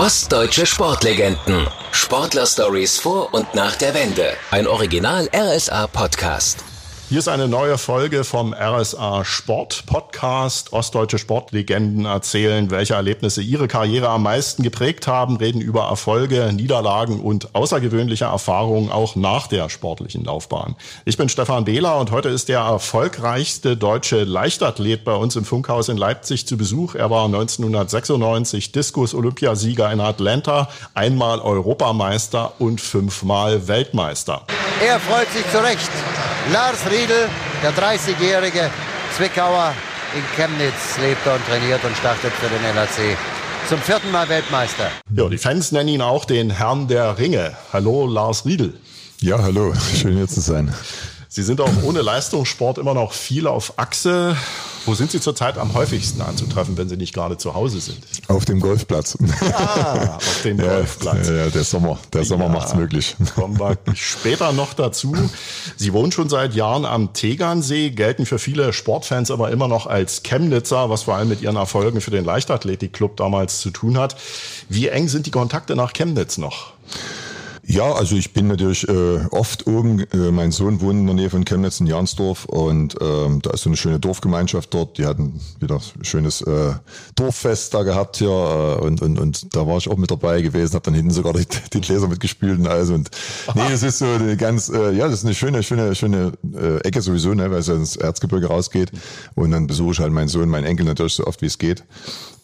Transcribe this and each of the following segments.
Ostdeutsche Sportlegenden. Sportler-Stories vor und nach der Wende. Ein Original RSA Podcast. Hier ist eine neue Folge vom RSA Sport Podcast. Ostdeutsche Sportlegenden erzählen, welche Erlebnisse ihre Karriere am meisten geprägt haben, reden über Erfolge, Niederlagen und außergewöhnliche Erfahrungen auch nach der sportlichen Laufbahn. Ich bin Stefan Behler und heute ist der erfolgreichste deutsche Leichtathlet bei uns im Funkhaus in Leipzig zu Besuch. Er war 1996 Diskus-Olympiasieger in Atlanta, einmal Europameister und fünfmal Weltmeister. Er freut sich zu Recht. Lars Riedel, der 30-jährige Zwickauer in Chemnitz, lebt und trainiert und startet für den LAC. Zum vierten Mal Weltmeister. Ja, die Fans nennen ihn auch den Herrn der Ringe. Hallo, Lars Riedel. Ja, hallo, schön hier zu sein. Sie sind auch ohne Leistungssport immer noch viel auf Achse. Wo sind Sie zurzeit am häufigsten anzutreffen, wenn Sie nicht gerade zu Hause sind? Auf dem Golfplatz. Ah, auf dem Golfplatz. Ja, der Sommer, der Sommer ja, macht's möglich. Kommen wir später noch dazu. Sie wohnen schon seit Jahren am Tegernsee, gelten für viele Sportfans aber immer noch als Chemnitzer, was vor allem mit Ihren Erfolgen für den Leichtathletikclub damals zu tun hat. Wie eng sind die Kontakte nach Chemnitz noch? Ja, also ich bin natürlich äh, oft oben. Äh, mein Sohn wohnt in der Nähe von Chemnitz in Jansdorf und ähm, da ist so eine schöne Dorfgemeinschaft dort. Die hatten wieder ein schönes äh, Dorffest da gehabt hier äh, und, und, und da war ich auch mit dabei gewesen, habe dann hinten sogar die, die Gläser mitgespült und alles. Und nee, das ist so eine ganz, äh, ja, das ist eine schöne, schöne, schöne äh, Ecke sowieso, ne, weil es ins Erzgebirge rausgeht. Und dann besuche ich halt meinen Sohn, meinen Enkel natürlich so oft wie es geht.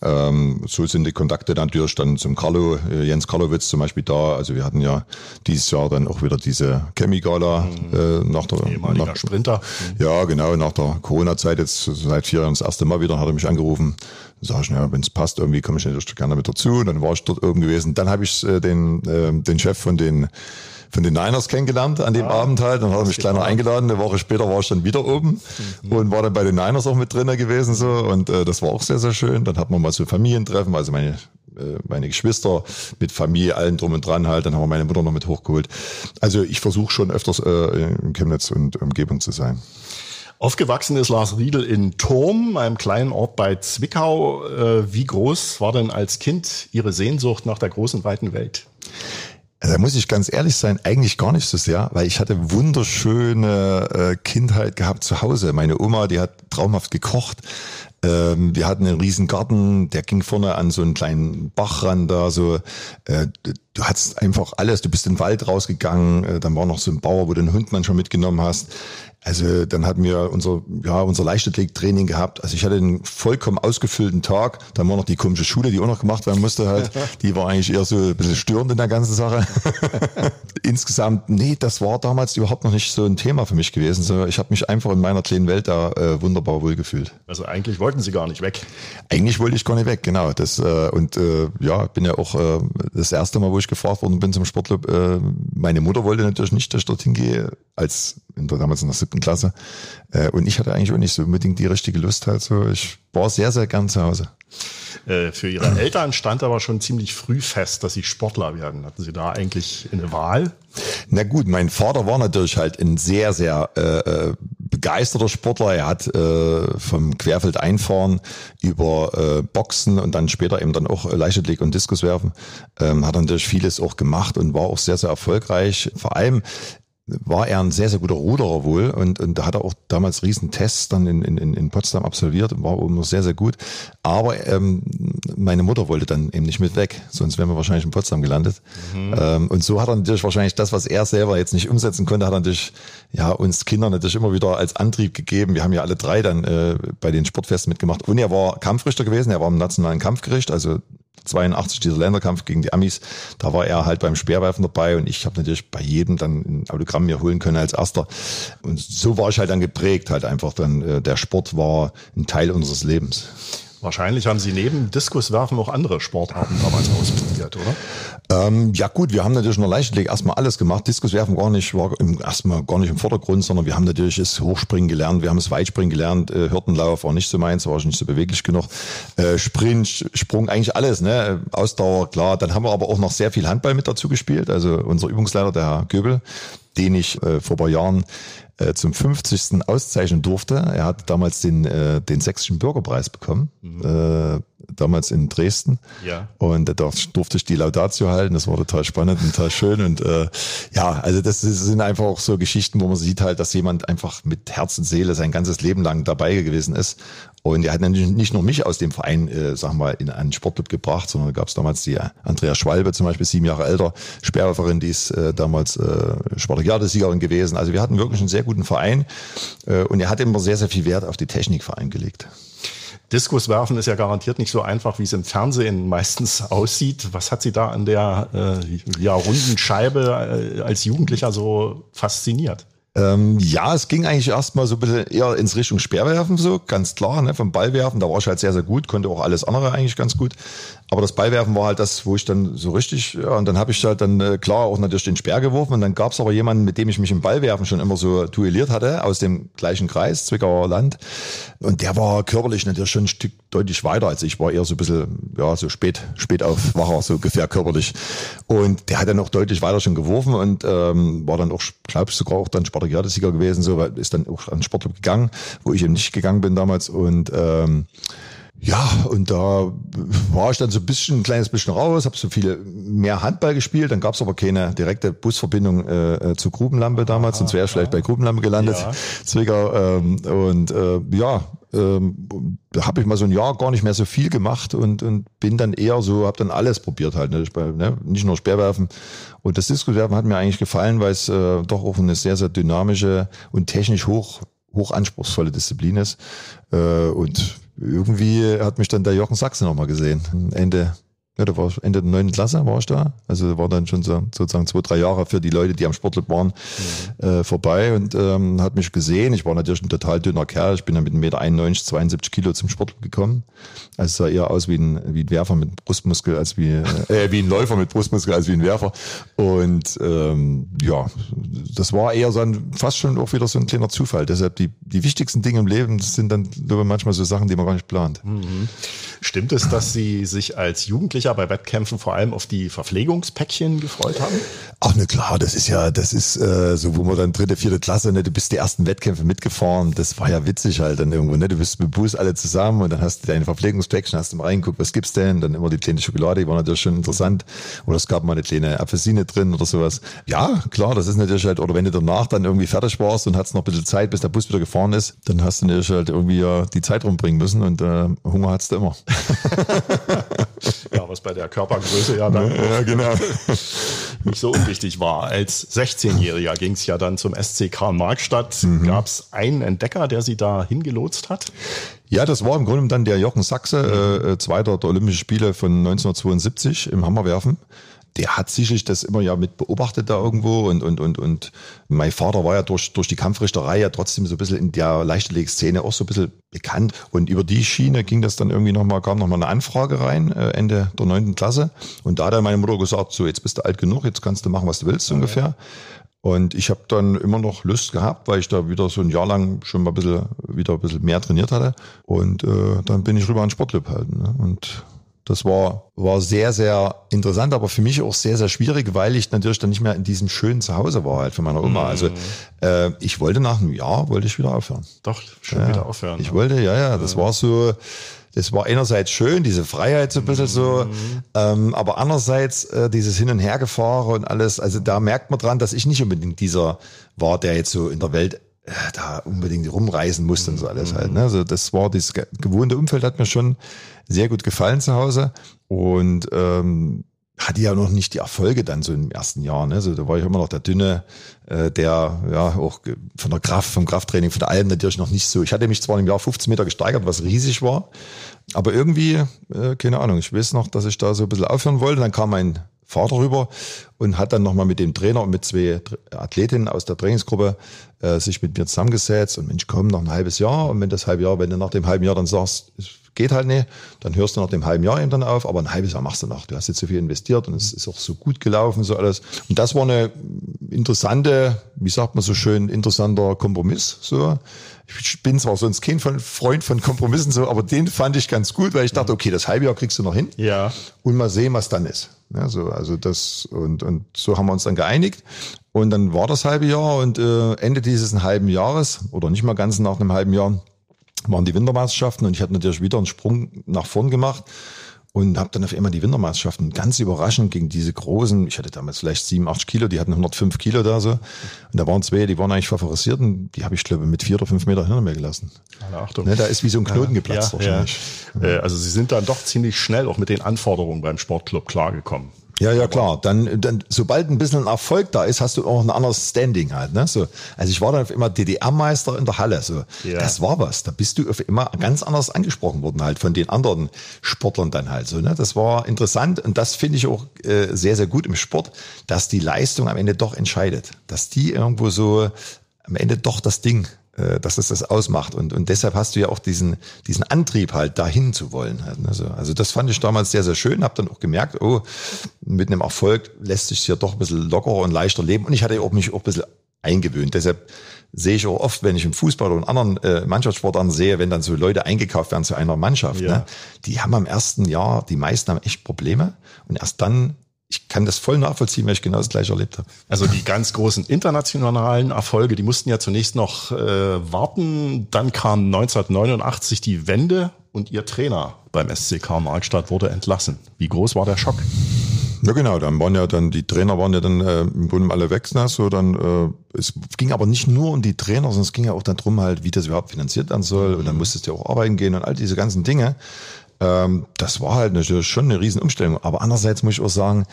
Ähm, so sind die Kontakte natürlich dann zum Carlo, äh, Jens Karlowitz zum Beispiel da. Also wir hatten ja dieses Jahr dann auch wieder diese Chemigala mhm. äh, nach der nach, Sprinter. Mhm. Ja, genau, nach der Corona-Zeit jetzt seit vier Jahren das erste Mal wieder, hat er mich angerufen. Dann sag ich, ja, wenn es passt, irgendwie komme ich natürlich gerne mit dazu. Dann war ich dort oben gewesen. Dann habe ich äh, den, äh, den Chef von den von den Niners kennengelernt an dem ah, Abend halt. Dann hat er mich kleiner eingeladen. Eine Woche später war ich dann wieder oben mhm. und war dann bei den Niners auch mit drinnen gewesen so. Und äh, das war auch sehr, sehr schön. Dann hat man mal so Familientreffen, also meine äh, meine Geschwister mit Familie, allen drum und dran halt. Dann haben wir meine Mutter noch mit hochgeholt. Also ich versuche schon öfters äh, in Chemnitz und Umgebung zu sein. Aufgewachsen ist Lars Riedel in Turm, einem kleinen Ort bei Zwickau. Äh, wie groß war denn als Kind Ihre Sehnsucht nach der großen, weiten Welt? Da muss ich ganz ehrlich sein, eigentlich gar nicht so sehr, weil ich hatte wunderschöne äh, Kindheit gehabt zu Hause. Meine Oma, die hat traumhaft gekocht. Ähm, wir hatten einen riesen Garten, der ging vorne an so einen kleinen Bachrand da, so, äh, du hattest einfach alles, du bist in den Wald rausgegangen, äh, dann war noch so ein Bauer, wo du den Hund manchmal mitgenommen hast. Also dann hatten wir unser, ja, unser Leichtathletik-Training gehabt. Also ich hatte einen vollkommen ausgefüllten Tag. Dann war noch die komische Schule, die auch noch gemacht werden musste halt. Die war eigentlich eher so ein bisschen störend in der ganzen Sache. Insgesamt, nee, das war damals überhaupt noch nicht so ein Thema für mich gewesen. So, ich habe mich einfach in meiner kleinen Welt da äh, wunderbar wohlgefühlt. Also eigentlich wollten Sie gar nicht weg. Eigentlich wollte ich gar nicht weg, genau. Das, äh, und äh, ja, bin ja auch äh, das erste Mal, wo ich gefragt worden bin zum Sportclub, äh, meine Mutter wollte natürlich nicht, dass ich dorthin gehe, als in der, damals in der siebten siebten Klasse. Äh, und ich hatte eigentlich auch nicht so unbedingt die richtige Lust halt so. Ich war sehr, sehr gern zu Hause. Äh, für Ihre Eltern stand aber schon ziemlich früh fest, dass Sie Sportler werden. Hatten Sie da eigentlich eine Wahl? Na gut, mein Vater war natürlich halt ein sehr, sehr äh, äh begeisterter Sportler. Er hat äh, vom Querfeld einfahren über äh, Boxen und dann später eben dann auch Leichtathletik und Diskuswerfen. Ähm, hat natürlich vieles auch gemacht und war auch sehr, sehr erfolgreich. Vor allem war er ein sehr, sehr guter Ruderer wohl und, und da hat er auch damals riesen Tests dann in, in, in Potsdam absolviert und war immer sehr, sehr gut. Aber ähm, meine Mutter wollte dann eben nicht mit weg, sonst wären wir wahrscheinlich in Potsdam gelandet. Mhm. Ähm, und so hat er natürlich wahrscheinlich das, was er selber jetzt nicht umsetzen konnte, hat er natürlich ja, uns Kinder natürlich immer wieder als Antrieb gegeben. Wir haben ja alle drei dann äh, bei den Sportfesten mitgemacht. Und er war Kampfrichter gewesen, er war im nationalen Kampfgericht, also 82, dieser Länderkampf gegen die Amis, da war er halt beim Speerwerfen dabei und ich habe natürlich bei jedem dann ein Autogramm mir holen können als erster. Und so war ich halt dann geprägt, halt einfach dann, äh, der Sport war ein Teil unseres Lebens. Wahrscheinlich haben Sie neben Diskuswerfen auch andere Sportarten damals ausprobiert, oder? Ähm, ja gut, wir haben natürlich in der Leichtathletik erstmal alles gemacht. Diskuswerfen gar nicht, war im, erstmal gar nicht im Vordergrund, sondern wir haben natürlich das Hochspringen gelernt, wir haben das Weitspringen gelernt, äh, Hürdenlauf war nicht so meins, war ich nicht so beweglich genug. Äh, Sprint, Sprung, eigentlich alles, ne? Ausdauer, klar. Dann haben wir aber auch noch sehr viel Handball mit dazu gespielt. Also unser Übungsleiter, der Herr Göbel, den ich äh, vor ein paar Jahren äh, zum 50. auszeichnen durfte. Er hat damals den, äh, den sächsischen Bürgerpreis bekommen, mhm. äh, damals in Dresden. Ja. Und da durfte ich die Laudatio halten. Das war total spannend und total schön. Und äh, ja, also das sind einfach auch so Geschichten, wo man sieht halt, dass jemand einfach mit Herz und Seele sein ganzes Leben lang dabei gewesen ist. Und er hat natürlich nicht nur mich aus dem Verein, äh, wir mal, in einen Sportclub gebracht, sondern gab es damals die Andrea Schwalbe, zum Beispiel sieben Jahre älter, Sperrwerferin, die ist äh, damals äh, Spartakiade-Siegerin gewesen. Also wir hatten wirklich einen sehr guten Verein äh, und er hat immer sehr, sehr viel Wert auf die Technik vereingelegt. Diskuswerfen ist ja garantiert nicht so einfach, wie es im Fernsehen meistens aussieht. Was hat Sie da an der äh, ja, runden Scheibe äh, als Jugendlicher so fasziniert? Ähm, ja, es ging eigentlich erstmal so ein bisschen eher ins Richtung Speerwerfen, so ganz klar, ne, vom Ballwerfen. Da war ich halt sehr, sehr gut, konnte auch alles andere eigentlich ganz gut. Aber das Ballwerfen war halt das, wo ich dann so richtig, ja, und dann habe ich halt dann äh, klar auch natürlich den Speer geworfen. Und dann gab es aber jemanden, mit dem ich mich im Ballwerfen schon immer so duelliert hatte, aus dem gleichen Kreis, Zwickauer Land. Und der war körperlich natürlich schon ein Stück deutlich weiter als ich. War eher so ein bisschen, ja, so spät, spät aufwacher, so ungefähr körperlich. Und der hat dann auch deutlich weiter schon geworfen und ähm, war dann auch, glaube ich, sogar auch dann Spartak Sieger gewesen, so ist dann auch an Sportclub gegangen, wo ich eben nicht gegangen bin damals und ähm, ja, und da war ich dann so ein bisschen, ein kleines bisschen raus, habe so viele mehr Handball gespielt, dann gab es aber keine direkte Busverbindung äh, äh zu Grubenlampe damals, sonst wäre ich vielleicht bei Grubenlampe gelandet, ja. Zwickau. Ähm, und äh, ja, ähm, habe ich mal so ein Jahr gar nicht mehr so viel gemacht und, und bin dann eher so, habe dann alles probiert halt, ne? ne? nicht nur Speerwerfen. Und das Diskuswerfen hat mir eigentlich gefallen, weil es äh, doch auch eine sehr, sehr dynamische und technisch hoch, hoch anspruchsvolle Disziplin ist. Äh, und irgendwie hat mich dann der Jochen Sachse nochmal gesehen. Ende ja, da war ich Ende der neunten Klasse war ich da. Also war dann schon so, sozusagen zwei, drei Jahre für die Leute, die am Sportclub waren, mhm. äh, vorbei und ähm, hat mich gesehen. Ich war natürlich ein total dünner Kerl. Ich bin dann mit 1,91 Meter, 72 Kilo zum Sportclub gekommen. Also sah eher aus wie ein, wie ein Werfer mit Brustmuskel als wie, äh, wie ein Läufer mit Brustmuskel als wie ein Werfer. Und ähm, ja, das war eher so ein, fast schon auch wieder so ein kleiner Zufall. Deshalb die, die wichtigsten Dinge im Leben sind dann manchmal so Sachen, die man gar nicht plant. Mhm. Stimmt es, dass Sie sich als Jugendlicher bei Wettkämpfen vor allem auf die Verpflegungspäckchen gefreut haben? Ach ne klar, das ist ja, das ist äh, so, wo man dann dritte, vierte Klasse, ne, du bist die ersten Wettkämpfe mitgefahren, das war ja witzig halt dann irgendwo, ne? Du bist mit Bus alle zusammen und dann hast du deine Verpflegungspäckchen, hast du mal reingeguckt, was gibt's denn? Dann immer die kleine Schokolade, die war natürlich schon interessant. Oder es gab mal eine kleine Apfelsine drin oder sowas. Ja, klar, das ist natürlich halt, oder wenn du danach dann irgendwie fertig warst und hattest noch ein bisschen Zeit, bis der Bus wieder gefahren ist, dann hast du natürlich halt irgendwie ja die Zeit rumbringen müssen und äh, Hunger hattest du immer. ja, was bei der Körpergröße ja dann ja, genau. nicht so unwichtig war. Als 16-Jähriger ging es ja dann zum SC Karl Markstadt. Mhm. Gab es einen Entdecker, der Sie da hingelotst hat? Ja, das war im Grunde dann der Jochen Sachse, äh, äh Zweiter der Olympischen Spiele von 1972 im Hammerwerfen der hat sicherlich das immer ja mit beobachtet da irgendwo und, und, und, und mein Vater war ja durch, durch die Kampfrichterei ja trotzdem so ein bisschen in der Leichtathletik-Szene auch so ein bisschen bekannt und über die Schiene ging das dann irgendwie nochmal, kam nochmal eine Anfrage rein, äh, Ende der neunten Klasse und da hat dann meine Mutter gesagt, so jetzt bist du alt genug, jetzt kannst du machen, was du willst, okay. ungefähr. Und ich habe dann immer noch Lust gehabt, weil ich da wieder so ein Jahr lang schon mal ein bisschen, wieder ein bisschen mehr trainiert hatte. Und äh, dann bin ich rüber an Sportclub halt. Ne? Und das war, war sehr, sehr interessant, aber für mich auch sehr, sehr schwierig, weil ich natürlich dann nicht mehr in diesem schönen Zuhause war halt von meiner Oma. Mhm. Also äh, ich wollte nach einem Jahr, wollte ich wieder aufhören. Doch, schon ja, wieder aufhören. Ich ne? wollte, ja, ja, das ja. war so, das war einerseits schön, diese Freiheit so ein bisschen so, mhm. ähm, aber andererseits äh, dieses Hin- und Hergefahren und alles, also da merkt man dran, dass ich nicht unbedingt dieser war, der jetzt so in der Welt da unbedingt rumreisen musste und so alles halt. Ne? Also das war das gewohnte Umfeld hat mir schon sehr gut gefallen zu Hause und ähm, hatte ja noch nicht die Erfolge dann so im ersten Jahr. Ne? Also da war ich immer noch der Dünne, äh, der ja auch von der Kraft, vom Krafttraining, von der Alm natürlich noch nicht so. Ich hatte mich zwar im Jahr 15 Meter gesteigert, was riesig war, aber irgendwie, äh, keine Ahnung, ich weiß noch, dass ich da so ein bisschen aufhören wollte. Dann kam mein Vater rüber und hat dann nochmal mit dem Trainer und mit zwei Athletinnen aus der Trainingsgruppe äh, sich mit mir zusammengesetzt und Mensch, komm, noch ein halbes Jahr und wenn das halbe Jahr, wenn du nach dem halben Jahr dann sagst, geht halt nicht. Dann hörst du nach dem halben Jahr eben dann auf, aber ein halbes Jahr machst du noch. Du hast jetzt so viel investiert und es ist auch so gut gelaufen, so alles. Und das war eine interessante, wie sagt man so schön, interessanter Kompromiss, so. Ich bin zwar sonst kein Freund von Kompromissen so, aber den fand ich ganz gut, weil ich dachte, okay, das halbe Jahr kriegst du noch hin. Ja. Und mal sehen, was dann ist. Ja, so, also das, und, und so haben wir uns dann geeinigt. Und dann war das halbe Jahr und äh, Ende dieses halben Jahres, oder nicht mal ganz nach einem halben Jahr, waren die Wintermeisterschaften und ich hatte natürlich wieder einen Sprung nach vorn gemacht und habe dann auf einmal die Wintermeisterschaften ganz überraschend gegen diese großen, ich hatte damals vielleicht 7, 8 Kilo, die hatten 105 Kilo da so. Und da waren zwei, die waren eigentlich favorisiert und die habe ich, glaube mit vier oder fünf Meter hinter mir gelassen. Alle Achtung. Ne, da ist wie so ein Knoten ja, geplatzt ja, wahrscheinlich. Ja. Also Sie sind dann doch ziemlich schnell auch mit den Anforderungen beim Sportclub klargekommen. Ja, ja, klar. Dann, dann, sobald ein bisschen Erfolg da ist, hast du auch ein anderes Standing halt. Ne? So, also ich war dann auf immer DDR-Meister in der Halle. So, ja. das war was. Da bist du auf immer ganz anders angesprochen worden halt von den anderen Sportlern dann halt. So, ne? Das war interessant und das finde ich auch äh, sehr, sehr gut im Sport, dass die Leistung am Ende doch entscheidet, dass die irgendwo so am Ende doch das Ding dass es das ausmacht. Und, und deshalb hast du ja auch diesen, diesen Antrieb halt dahin zu wollen. Also, also das fand ich damals sehr, sehr schön. Hab dann auch gemerkt, oh, mit einem Erfolg lässt sich hier doch ein bisschen lockerer und leichter leben. Und ich hatte auch mich auch ein bisschen eingewöhnt. Deshalb sehe ich auch oft, wenn ich im Fußball oder in anderen äh, Mannschaftssportarten sehe, wenn dann so Leute eingekauft werden zu einer Mannschaft, ja. ne, die haben am ersten Jahr, die meisten haben echt Probleme und erst dann ich kann das voll nachvollziehen, weil ich genau das gleiche erlebt habe. Also die ganz großen internationalen Erfolge, die mussten ja zunächst noch äh, warten. Dann kam 1989 die Wende und ihr Trainer beim SCK Markstadt wurde entlassen. Wie groß war der Schock? Ja genau, dann waren ja dann die Trainer waren ja dann äh, im Grunde alle weg, ne? so dann äh, es ging aber nicht nur um die Trainer, sondern es ging ja auch darum halt, wie das überhaupt finanziert werden soll und dann musstest du ja auch arbeiten gehen und all diese ganzen Dinge. Ähm, das war halt natürlich schon eine Riesenumstellung. Aber andererseits muss ich auch sagen,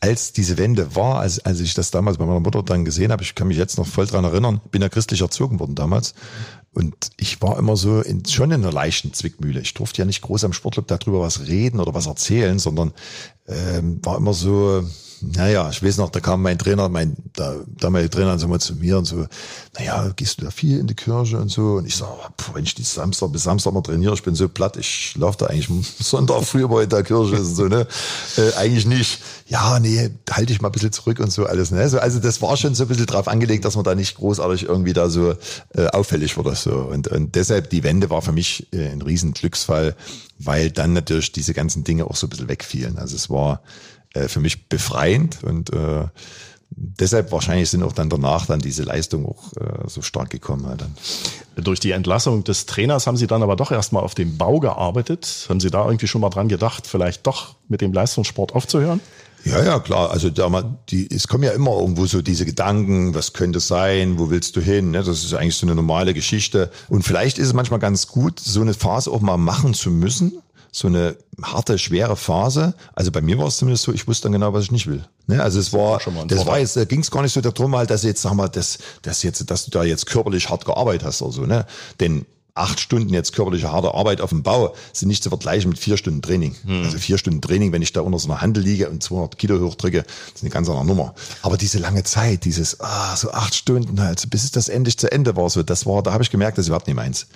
als diese Wende war, als, als ich das damals bei meiner Mutter dann gesehen habe, ich kann mich jetzt noch voll dran erinnern, bin ja christlich erzogen worden damals. Und ich war immer so in, schon in einer leichten Zwickmühle. Ich durfte ja nicht groß am Sportclub darüber was reden oder was erzählen, sondern ähm, war immer so, naja, ich weiß noch, da kam mein Trainer, mein da, damalige Trainer so mal zu mir und so, naja, gehst du da viel in die Kirche und so? Und ich sage, wenn ich die Samstag bis Samstag mal trainiere, ich bin so platt, ich laufe da eigentlich Sonntag früher bei der Kirche und so, ne? Äh, eigentlich nicht. Ja, nee, halte ich mal ein bisschen zurück und so alles. Ne? Also, also das war schon so ein bisschen drauf angelegt, dass man da nicht großartig irgendwie da so äh, auffällig wurde. So. Und, und deshalb, die Wende war für mich äh, ein riesen Glücksfall, weil dann natürlich diese ganzen Dinge auch so ein bisschen wegfielen. Also es war äh, für mich befreiend und äh, deshalb wahrscheinlich sind auch dann danach dann diese Leistung auch äh, so stark gekommen. Halt. Durch die Entlassung des Trainers haben Sie dann aber doch erstmal auf dem Bau gearbeitet. Haben Sie da irgendwie schon mal dran gedacht, vielleicht doch mit dem Leistungssport aufzuhören? Ja, ja, klar. Also da, die, es kommen ja immer irgendwo so diese Gedanken, was könnte es sein, wo willst du hin? Ne? Das ist eigentlich so eine normale Geschichte. Und vielleicht ist es manchmal ganz gut, so eine Phase auch mal machen zu müssen, so eine harte, schwere Phase. Also bei mir war es zumindest so, ich wusste dann genau, was ich nicht will. Ne? Also es war, das war jetzt, da ging es gar nicht so darum, halt, dass jetzt, sag mal, dass, dass jetzt, dass du da jetzt körperlich hart gearbeitet hast oder so, ne? Denn acht Stunden jetzt körperliche harte Arbeit auf dem Bau sind nicht zu vergleichen mit vier Stunden Training. Hm. Also vier Stunden Training, wenn ich da unter so einer Handel liege und 200 Kilo hochdrücke, ist eine ganz andere Nummer. Aber diese lange Zeit, dieses, ah, so acht Stunden halt, bis das endlich zu Ende war, so, das war, da habe ich gemerkt, das ist überhaupt nicht meins.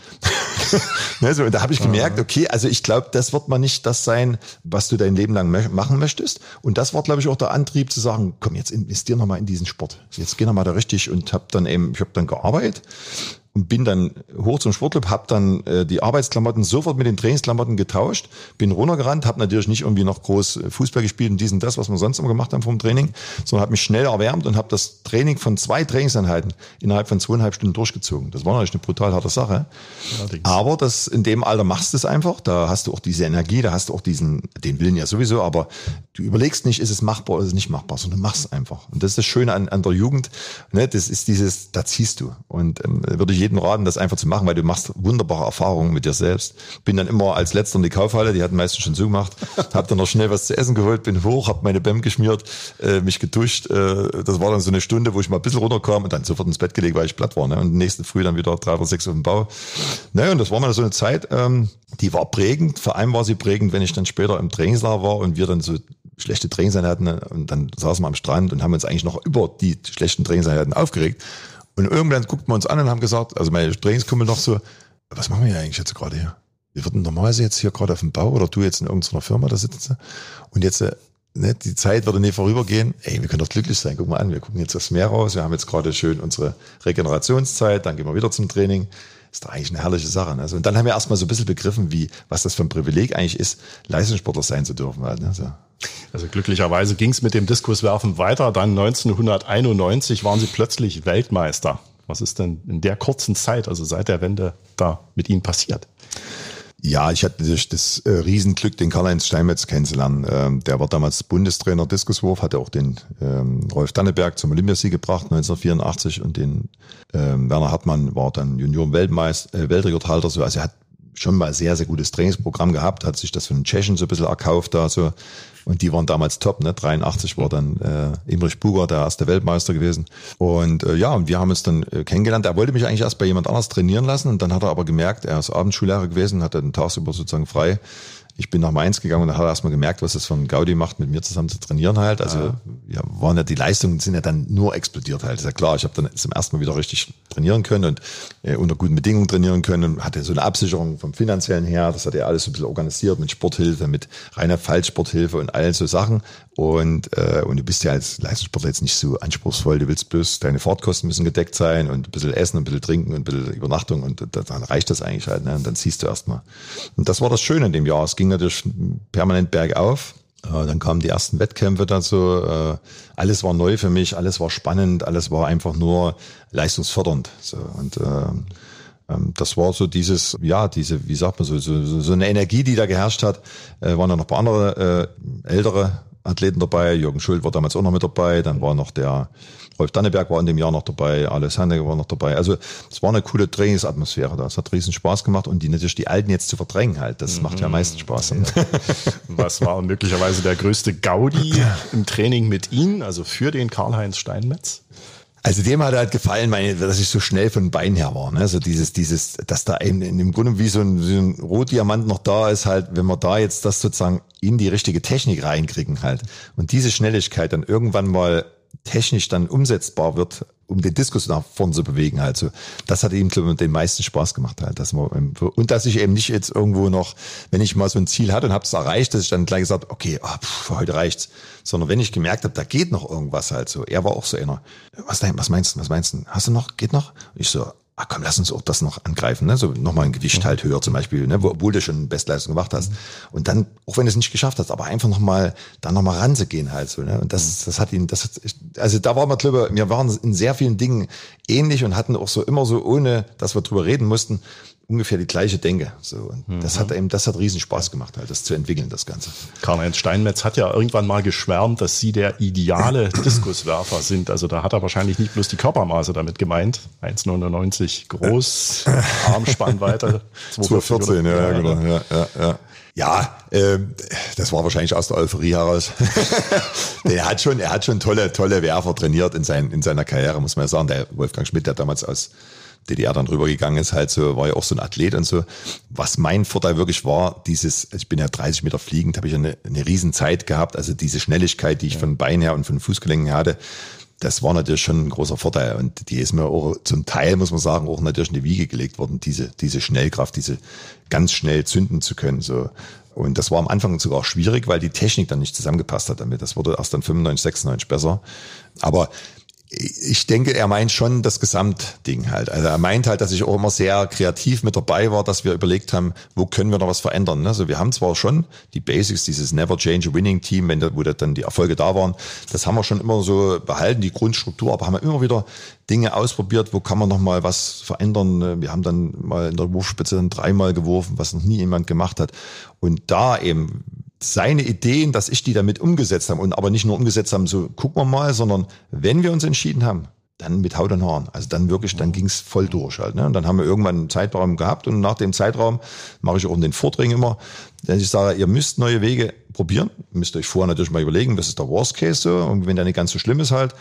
ne, so, und da habe ich gemerkt, okay, also ich glaube, das wird mal nicht das sein, was du dein Leben lang machen möchtest. Und das war, glaube ich, auch der Antrieb zu sagen, komm, jetzt investier noch mal in diesen Sport. Jetzt geh noch mal da richtig und habe dann eben, ich habe dann gearbeitet und bin dann hoch zum Sportclub, habe dann äh, die Arbeitsklamotten sofort mit den Trainingsklamotten getauscht, bin runtergerannt, habe natürlich nicht irgendwie noch groß äh, Fußball gespielt und diesen das, was wir sonst immer gemacht haben vom Training, sondern habe mich schnell erwärmt und habe das Training von zwei Trainingseinheiten innerhalb von zweieinhalb Stunden durchgezogen. Das war natürlich eine brutal harte Sache. Allerdings. Aber das in dem Alter machst du es einfach, da hast du auch diese Energie, da hast du auch diesen, den Willen ja sowieso, aber du überlegst nicht, ist es machbar oder ist es nicht machbar, sondern machst es einfach. Und das ist das Schöne an, an der Jugend, ne? das ist dieses, da ziehst du. Und ähm, würde ich jedem raten, das einfach zu machen, weil du machst wunderbare Erfahrungen mit dir selbst. Bin dann immer als letzter in die Kaufhalle, die hatten meistens schon zugemacht, hab dann noch schnell was zu essen geholt, bin hoch, hab meine Bäm geschmiert, äh, mich geduscht. Äh, das war dann so eine Stunde, wo ich mal ein bisschen runterkam und dann sofort ins Bett gelegt, weil ich platt war. Ne? Und nächste Früh dann wieder drei oder sechs auf dem Bau. Naja, und das war mal so eine Zeit, ähm, die war prägend. Vor allem war sie prägend, wenn ich dann später im Trainingslager war und wir dann so schlechte Trainingseinheiten und dann saßen wir am Strand und haben uns eigentlich noch über die schlechten Trainingseinheiten aufgeregt. Und irgendwann guckten wir uns an und haben gesagt, also meine Trainingskumpel noch so, was machen wir hier eigentlich jetzt gerade hier? wir würden normalerweise jetzt hier gerade auf dem Bau oder du jetzt in irgendeiner Firma da sitzen und jetzt äh, ne, die Zeit würde nicht vorübergehen. Ey, wir können doch glücklich sein. Guck mal an, wir gucken jetzt das Meer raus. Wir haben jetzt gerade schön unsere Regenerationszeit. Dann gehen wir wieder zum Training. Ist doch eigentlich eine herrliche Sache. Ne? Also, und dann haben wir erstmal so ein bisschen begriffen, wie, was das für ein Privileg eigentlich ist, Leistungssportler sein zu dürfen. Halt, ne? so. Also glücklicherweise ging es mit dem Diskuswerfen weiter. Dann 1991 waren sie plötzlich Weltmeister. Was ist denn in der kurzen Zeit, also seit der Wende, da mit Ihnen passiert? Ja, ich hatte das, das äh, Riesenglück, den Karl-Heinz Steinmetz kennenzulernen. Ähm, der war damals Bundestrainer Diskuswurf, hatte auch den ähm, Rolf Danneberg zum Olympiasieg gebracht 1984 und den ähm, Werner Hartmann war dann Junioren-Weltmeister, äh, Weltrekordhalter. So. Also er hat schon mal sehr, sehr gutes Trainingsprogramm gehabt, hat sich das von den Tschechen so ein bisschen erkauft da so. Und die waren damals top, ne? 83 war dann äh, Imrich Buger der erste Weltmeister gewesen. Und äh, ja, und wir haben uns dann äh, kennengelernt. Er wollte mich eigentlich erst bei jemand anders trainieren lassen und dann hat er aber gemerkt, er ist Abendschullehrer gewesen, hat dann tagsüber sozusagen frei ich bin nach Mainz gegangen und er erstmal gemerkt, was das von Gaudi macht, mit mir zusammen zu trainieren halt. Also ja. ja, waren ja die Leistungen sind ja dann nur explodiert halt. Ist ja klar, ich habe dann zum ersten Mal wieder richtig trainieren können und äh, unter guten Bedingungen trainieren können und hatte so eine Absicherung vom finanziellen her. Das hat er alles so ein bisschen organisiert mit Sporthilfe, mit reiner Fallsporthilfe und all so Sachen. Und, äh, und du bist ja als Leistungssportler jetzt nicht so anspruchsvoll. Du willst bloß, deine Fahrtkosten müssen gedeckt sein und ein bisschen Essen, ein bisschen Trinken und ein bisschen Übernachtung und dann reicht das eigentlich halt. Ne? Und dann siehst du erstmal. Und das war das Schöne in dem Jahr. Es ging natürlich permanent bergauf. Äh, dann kamen die ersten Wettkämpfe dazu. Äh, alles war neu für mich, alles war spannend, alles war einfach nur leistungsfördernd. So, und äh, ähm, das war so dieses, ja, diese, wie sagt man so, so, so eine Energie, die da geherrscht hat. Äh, waren da noch ein paar andere äh, ältere Athleten dabei. Jürgen Schuld war damals auch noch mit dabei. Dann war noch der Rolf Danneberg war in dem Jahr noch dabei, Alessandro war noch dabei. Also es war eine coole Trainingsatmosphäre da. Es hat riesen Spaß gemacht und die natürlich die Alten jetzt zu verdrängen halt. Das mhm. macht ja am meisten Spaß. Ja. Was war möglicherweise der größte Gaudi im Training mit Ihnen, also für den Karl-Heinz Steinmetz? Also dem hat halt gefallen, meine, dass ich so schnell von Bein her war. Ne? Also dieses, dieses, dass da eben im Grunde wie so ein, so ein Rotdiamant noch da ist, halt, wenn wir da jetzt das sozusagen in die richtige Technik reinkriegen halt. Und diese Schnelligkeit dann irgendwann mal technisch dann umsetzbar wird, um den Diskus nach vorn zu bewegen. Also das hat ihm glaube ich, den meisten Spaß gemacht halt. Dass man, und dass ich eben nicht jetzt irgendwo noch, wenn ich mal so ein Ziel hatte und habe es erreicht, dass ich dann gleich gesagt, okay, oh, pff, für heute reicht's. Sondern wenn ich gemerkt habe, da geht noch irgendwas halt so. Er war auch so einer. Was, was meinst du? Was meinst du? Hast du noch? Geht noch? Ich so, ah komm, lass uns auch das noch angreifen, ne? so nochmal ein Gewicht halt höher zum Beispiel, ne? obwohl du schon Bestleistung gemacht hast. Mhm. Und dann, auch wenn du es nicht geschafft hast, aber einfach nochmal, da nochmal ranzugehen halt so. Ne? Und das, mhm. das hat ihn, das hat, also da war man drüber, wir waren in sehr vielen Dingen ähnlich und hatten auch so immer so, ohne dass wir drüber reden mussten, ungefähr die gleiche Denke. So, und mhm. das hat eben, das hat riesen Spaß gemacht, halt, das zu entwickeln, das Ganze. Karl-Heinz Steinmetz hat ja irgendwann mal geschwärmt, dass Sie der ideale Diskuswerfer sind. Also da hat er wahrscheinlich nicht bloß die Körpermaße damit gemeint. 1,99 groß, Armspannweite 214, ja, ja, genau. Ja, ja, ja. Ja, äh, das war wahrscheinlich aus der Euphorie heraus. er hat schon, er hat schon tolle, tolle Werfer trainiert in, sein, in seiner Karriere, muss man ja sagen. Der Wolfgang Schmidt, der damals aus DDR dann rübergegangen ist, halt so, war ja auch so ein Athlet und so. Was mein Vorteil wirklich war, dieses, ich bin ja 30 Meter fliegend, habe ich eine, eine riesen Zeit gehabt, also diese Schnelligkeit, die ich ja. von Bein her und von Fußgelenken hatte, das war natürlich schon ein großer Vorteil und die ist mir auch zum Teil, muss man sagen, auch natürlich in die Wiege gelegt worden, diese, diese Schnellkraft, diese ganz schnell zünden zu können, so. Und das war am Anfang sogar schwierig, weil die Technik dann nicht zusammengepasst hat damit. Das wurde erst dann 95, 96 besser. Aber ich denke, er meint schon das Gesamtding halt. Also er meint halt, dass ich auch immer sehr kreativ mit dabei war, dass wir überlegt haben, wo können wir noch was verändern. Also wir haben zwar schon die Basics, dieses Never Change a Winning Team, wenn da, wo da dann die Erfolge da waren, das haben wir schon immer so behalten, die Grundstruktur, aber haben wir immer wieder Dinge ausprobiert, wo kann man noch mal was verändern. Wir haben dann mal in der Wurfspitze dann dreimal geworfen, was noch nie jemand gemacht hat. Und da eben seine Ideen, dass ich die damit umgesetzt habe und aber nicht nur umgesetzt haben, so gucken wir mal, sondern wenn wir uns entschieden haben, dann mit Haut und Haaren. Also dann wirklich, dann ging's voll durch halt. Ne? Und dann haben wir irgendwann einen Zeitraum gehabt und nach dem Zeitraum mache ich auch den Vorträgen immer, dass ich sage, ihr müsst neue Wege probieren, müsst euch vorher natürlich mal überlegen, was ist der Worst Case so und wenn der nicht ganz so schlimm ist halt,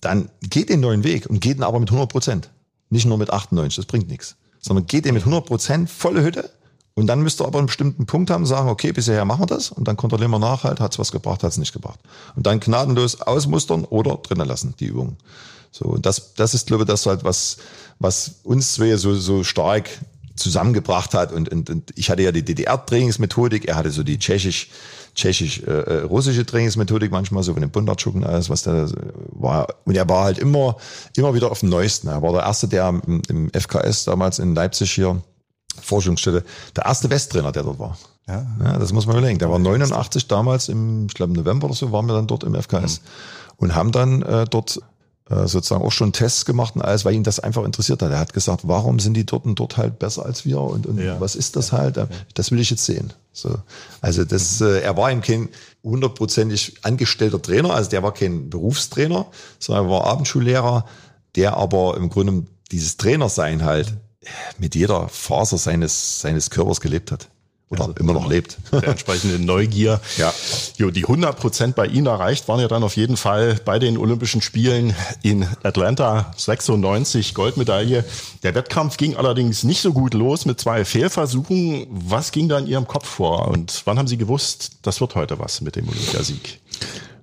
dann geht den neuen Weg und geht ihn aber mit 100 Prozent. Nicht nur mit 98, das bringt nichts. Sondern geht den mit 100 Prozent volle Hütte und dann müsst ihr aber einen bestimmten Punkt haben, sagen, okay, bisher machen wir das und dann kontrollieren wir nach halt, hat's was gebracht, hat's nicht gebracht. Und dann gnadenlos ausmustern oder drinnen lassen, die Übung. So, und das, das ist, glaube ich, das halt, was, was uns zwei so, so stark zusammengebracht hat. Und, und, und ich hatte ja die DDR-Trainingsmethodik, er hatte so die tschechisch tschechisch-russische äh, Trainingsmethodik manchmal, so von den Bondartschuk und alles, was da war. Und er war halt immer, immer wieder auf dem Neuesten. Er war der Erste, der im, im FKS damals in Leipzig hier, Forschungsstätte, der erste Westtrainer, der dort war. Ja. ja das muss man überlegen. Der war 89 damals, im, ich glaube November oder so, waren wir dann dort im FKS mhm. und haben dann äh, dort äh, sozusagen auch schon Tests gemacht und alles, weil ihn das einfach interessiert hat. Er hat gesagt, warum sind die dort und dort halt besser als wir und, und ja. was ist das halt? Das will ich jetzt sehen. So. Also das, mhm. äh, er war eben kein hundertprozentig angestellter Trainer, also der war kein Berufstrainer, sondern er war Abendschullehrer, der aber im Grunde dieses Trainersein halt mit jeder Faser seines, seines Körpers gelebt hat oder also immer noch lebt. Der entsprechende Neugier. Ja. Jo, die 100 Prozent bei Ihnen erreicht waren ja dann auf jeden Fall bei den Olympischen Spielen in Atlanta 96 Goldmedaille. Der Wettkampf ging allerdings nicht so gut los mit zwei Fehlversuchen. Was ging da in Ihrem Kopf vor und wann haben Sie gewusst, das wird heute was mit dem Olympiasieg?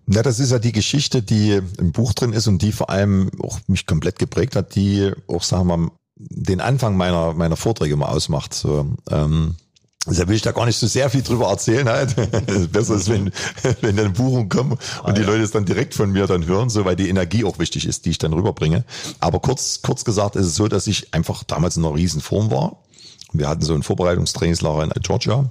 Ja, das ist ja die Geschichte, die im Buch drin ist und die vor allem auch mich komplett geprägt hat, die auch, sagen wir mal, den Anfang meiner, meiner Vorträge mal ausmacht. So, ähm, Deshalb will ich da gar nicht so sehr viel drüber erzählen halt. Besser ist, wenn, wenn dann Buchungen kommen und ah, die ja. Leute es dann direkt von mir dann hören, so weil die Energie auch wichtig ist, die ich dann rüberbringe. Aber kurz, kurz gesagt ist es so, dass ich einfach damals in einer riesen Form war. Wir hatten so ein Vorbereitungstrainingslager in Georgia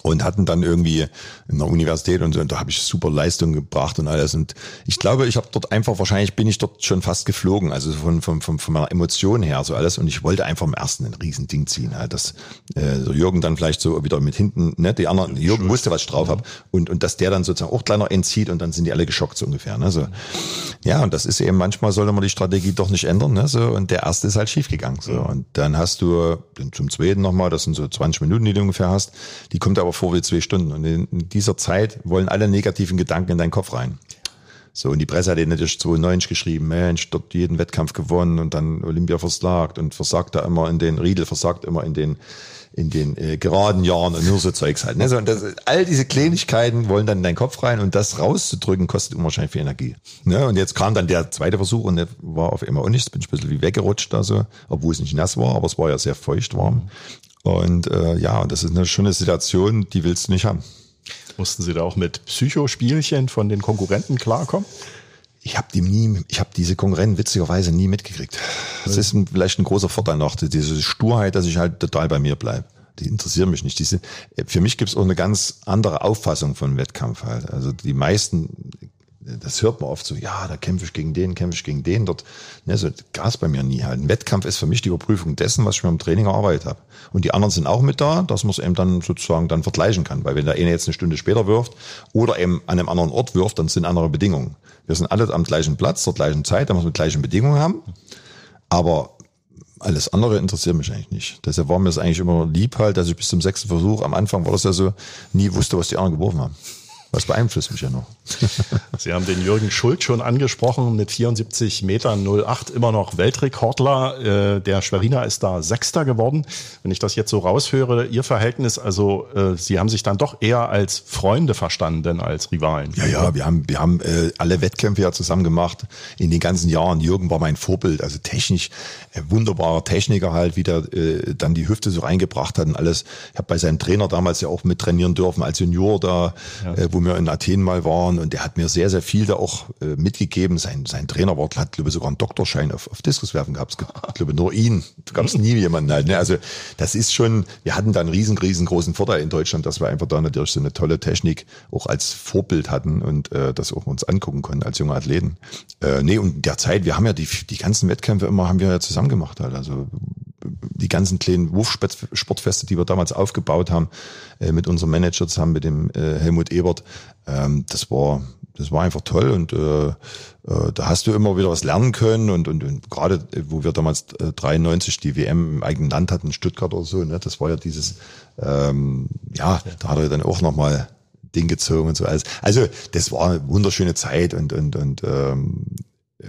und hatten dann irgendwie in der Universität und, so, und da habe ich super Leistung gebracht und alles. Und ich glaube ich habe dort einfach wahrscheinlich bin ich dort schon fast geflogen also von von von, von meiner Emotion her so alles. Und ich wollte einfach im ersten ein Riesending ziehen halt dass äh, so Jürgen dann vielleicht so wieder mit hinten ne die anderen Jürgen wusste was ich drauf habe und und dass der dann sozusagen auch kleiner entzieht und dann sind die alle geschockt so ungefähr ne so. Ja und das ist eben manchmal sollte man die Strategie doch nicht ändern ne so. Und der erste ist halt schief gegangen so und dann hast du zum zweiten nochmal das sind so 20 Minuten die du ungefähr hast die kommt aber vor wie zwei Stunden. Und in dieser Zeit wollen alle negativen Gedanken in deinen Kopf rein. So, und die Presse hat den natürlich 92 geschrieben, Mensch, dort jeden Wettkampf gewonnen und dann Olympia versagt und versagt da immer in den, Riedel versagt immer in den, in den äh, geraden Jahren und nur so Zeugs halt. Ne? So, und das, all diese Kleinigkeiten wollen dann in deinen Kopf rein und das rauszudrücken kostet unwahrscheinlich viel Energie. Ne? Und jetzt kam dann der zweite Versuch und der war auf einmal auch nichts, bin ich ein bisschen wie weggerutscht da so, obwohl es nicht nass war, aber es war ja sehr feucht warm. Und äh, ja, das ist eine schöne Situation, die willst du nicht haben. Mussten Sie da auch mit Psychospielchen von den Konkurrenten klarkommen? Ich habe die nie, ich habe diese Konkurrenten witzigerweise nie mitgekriegt. Das ist ein, vielleicht ein großer Vorteil noch, diese Sturheit, dass ich halt total bei mir bleib. Die interessieren mich nicht. Diese, für mich gibt's auch eine ganz andere Auffassung von Wettkampf halt. Also die meisten das hört man oft so, ja, da kämpfe ich gegen den, kämpfe ich gegen den. Dort, ne, so Gas bei mir nie halt. Ein Wettkampf ist für mich die Überprüfung dessen, was ich mir im Training erarbeitet habe. Und die anderen sind auch mit da, dass man es eben dann sozusagen dann vergleichen kann. Weil wenn der eine jetzt eine Stunde später wirft oder eben an einem anderen Ort wirft, dann sind andere Bedingungen. Wir sind alle am gleichen Platz, zur gleichen Zeit, da wir die gleichen Bedingungen haben. Aber alles andere interessiert mich eigentlich nicht. Deshalb war mir es eigentlich immer lieb halt, dass ich bis zum sechsten Versuch, am Anfang war das ja so, nie wusste, was die anderen geworfen haben. Was beeinflusst mich ja noch. Sie haben den Jürgen Schult schon angesprochen, mit 74 Metern 08 immer noch Weltrekordler. Äh, der Schweriner ist da Sechster geworden. Wenn ich das jetzt so raushöre, Ihr Verhältnis, also äh, Sie haben sich dann doch eher als Freunde verstanden als Rivalen. Ja, ja, wir haben, wir haben äh, alle Wettkämpfe ja zusammen gemacht in den ganzen Jahren. Jürgen war mein Vorbild, also technisch wunderbarer Techniker halt, wie der dann die Hüfte so reingebracht hat und alles. Ich habe bei seinem Trainer damals ja auch mit trainieren dürfen als Junior da, ja. äh, wo wir in Athen mal waren und der hat mir sehr, sehr viel da auch äh, mitgegeben. Sein, sein Trainer war, hat, glaube ich, sogar einen Doktorschein auf, auf Diskuswerfen gehabt. Es gibt, ich glaube, nur ihn. Da gab es nie jemanden halt. Ne? Also das ist schon, wir hatten da einen riesen, riesengroßen Vorteil in Deutschland, dass wir einfach da natürlich so eine tolle Technik auch als Vorbild hatten und äh, das auch uns angucken konnten als junge Athleten. Äh, nee, und derzeit, wir haben ja die, die ganzen Wettkämpfe immer, haben wir ja zusammen gemacht halt. Also die ganzen kleinen Wurfsportfeste, die wir damals aufgebaut haben, äh, mit unserem Manager zusammen, mit dem äh, Helmut Ebert, ähm, das war das war einfach toll und äh, äh, da hast du immer wieder was lernen können und, und, und gerade äh, wo wir damals äh, 93 die WM im eigenen Land hatten, Stuttgart oder so, ne, das war ja dieses, ähm, ja, da hat er dann auch nochmal Ding gezogen und so alles. Also das war eine wunderschöne Zeit und, und, und ähm,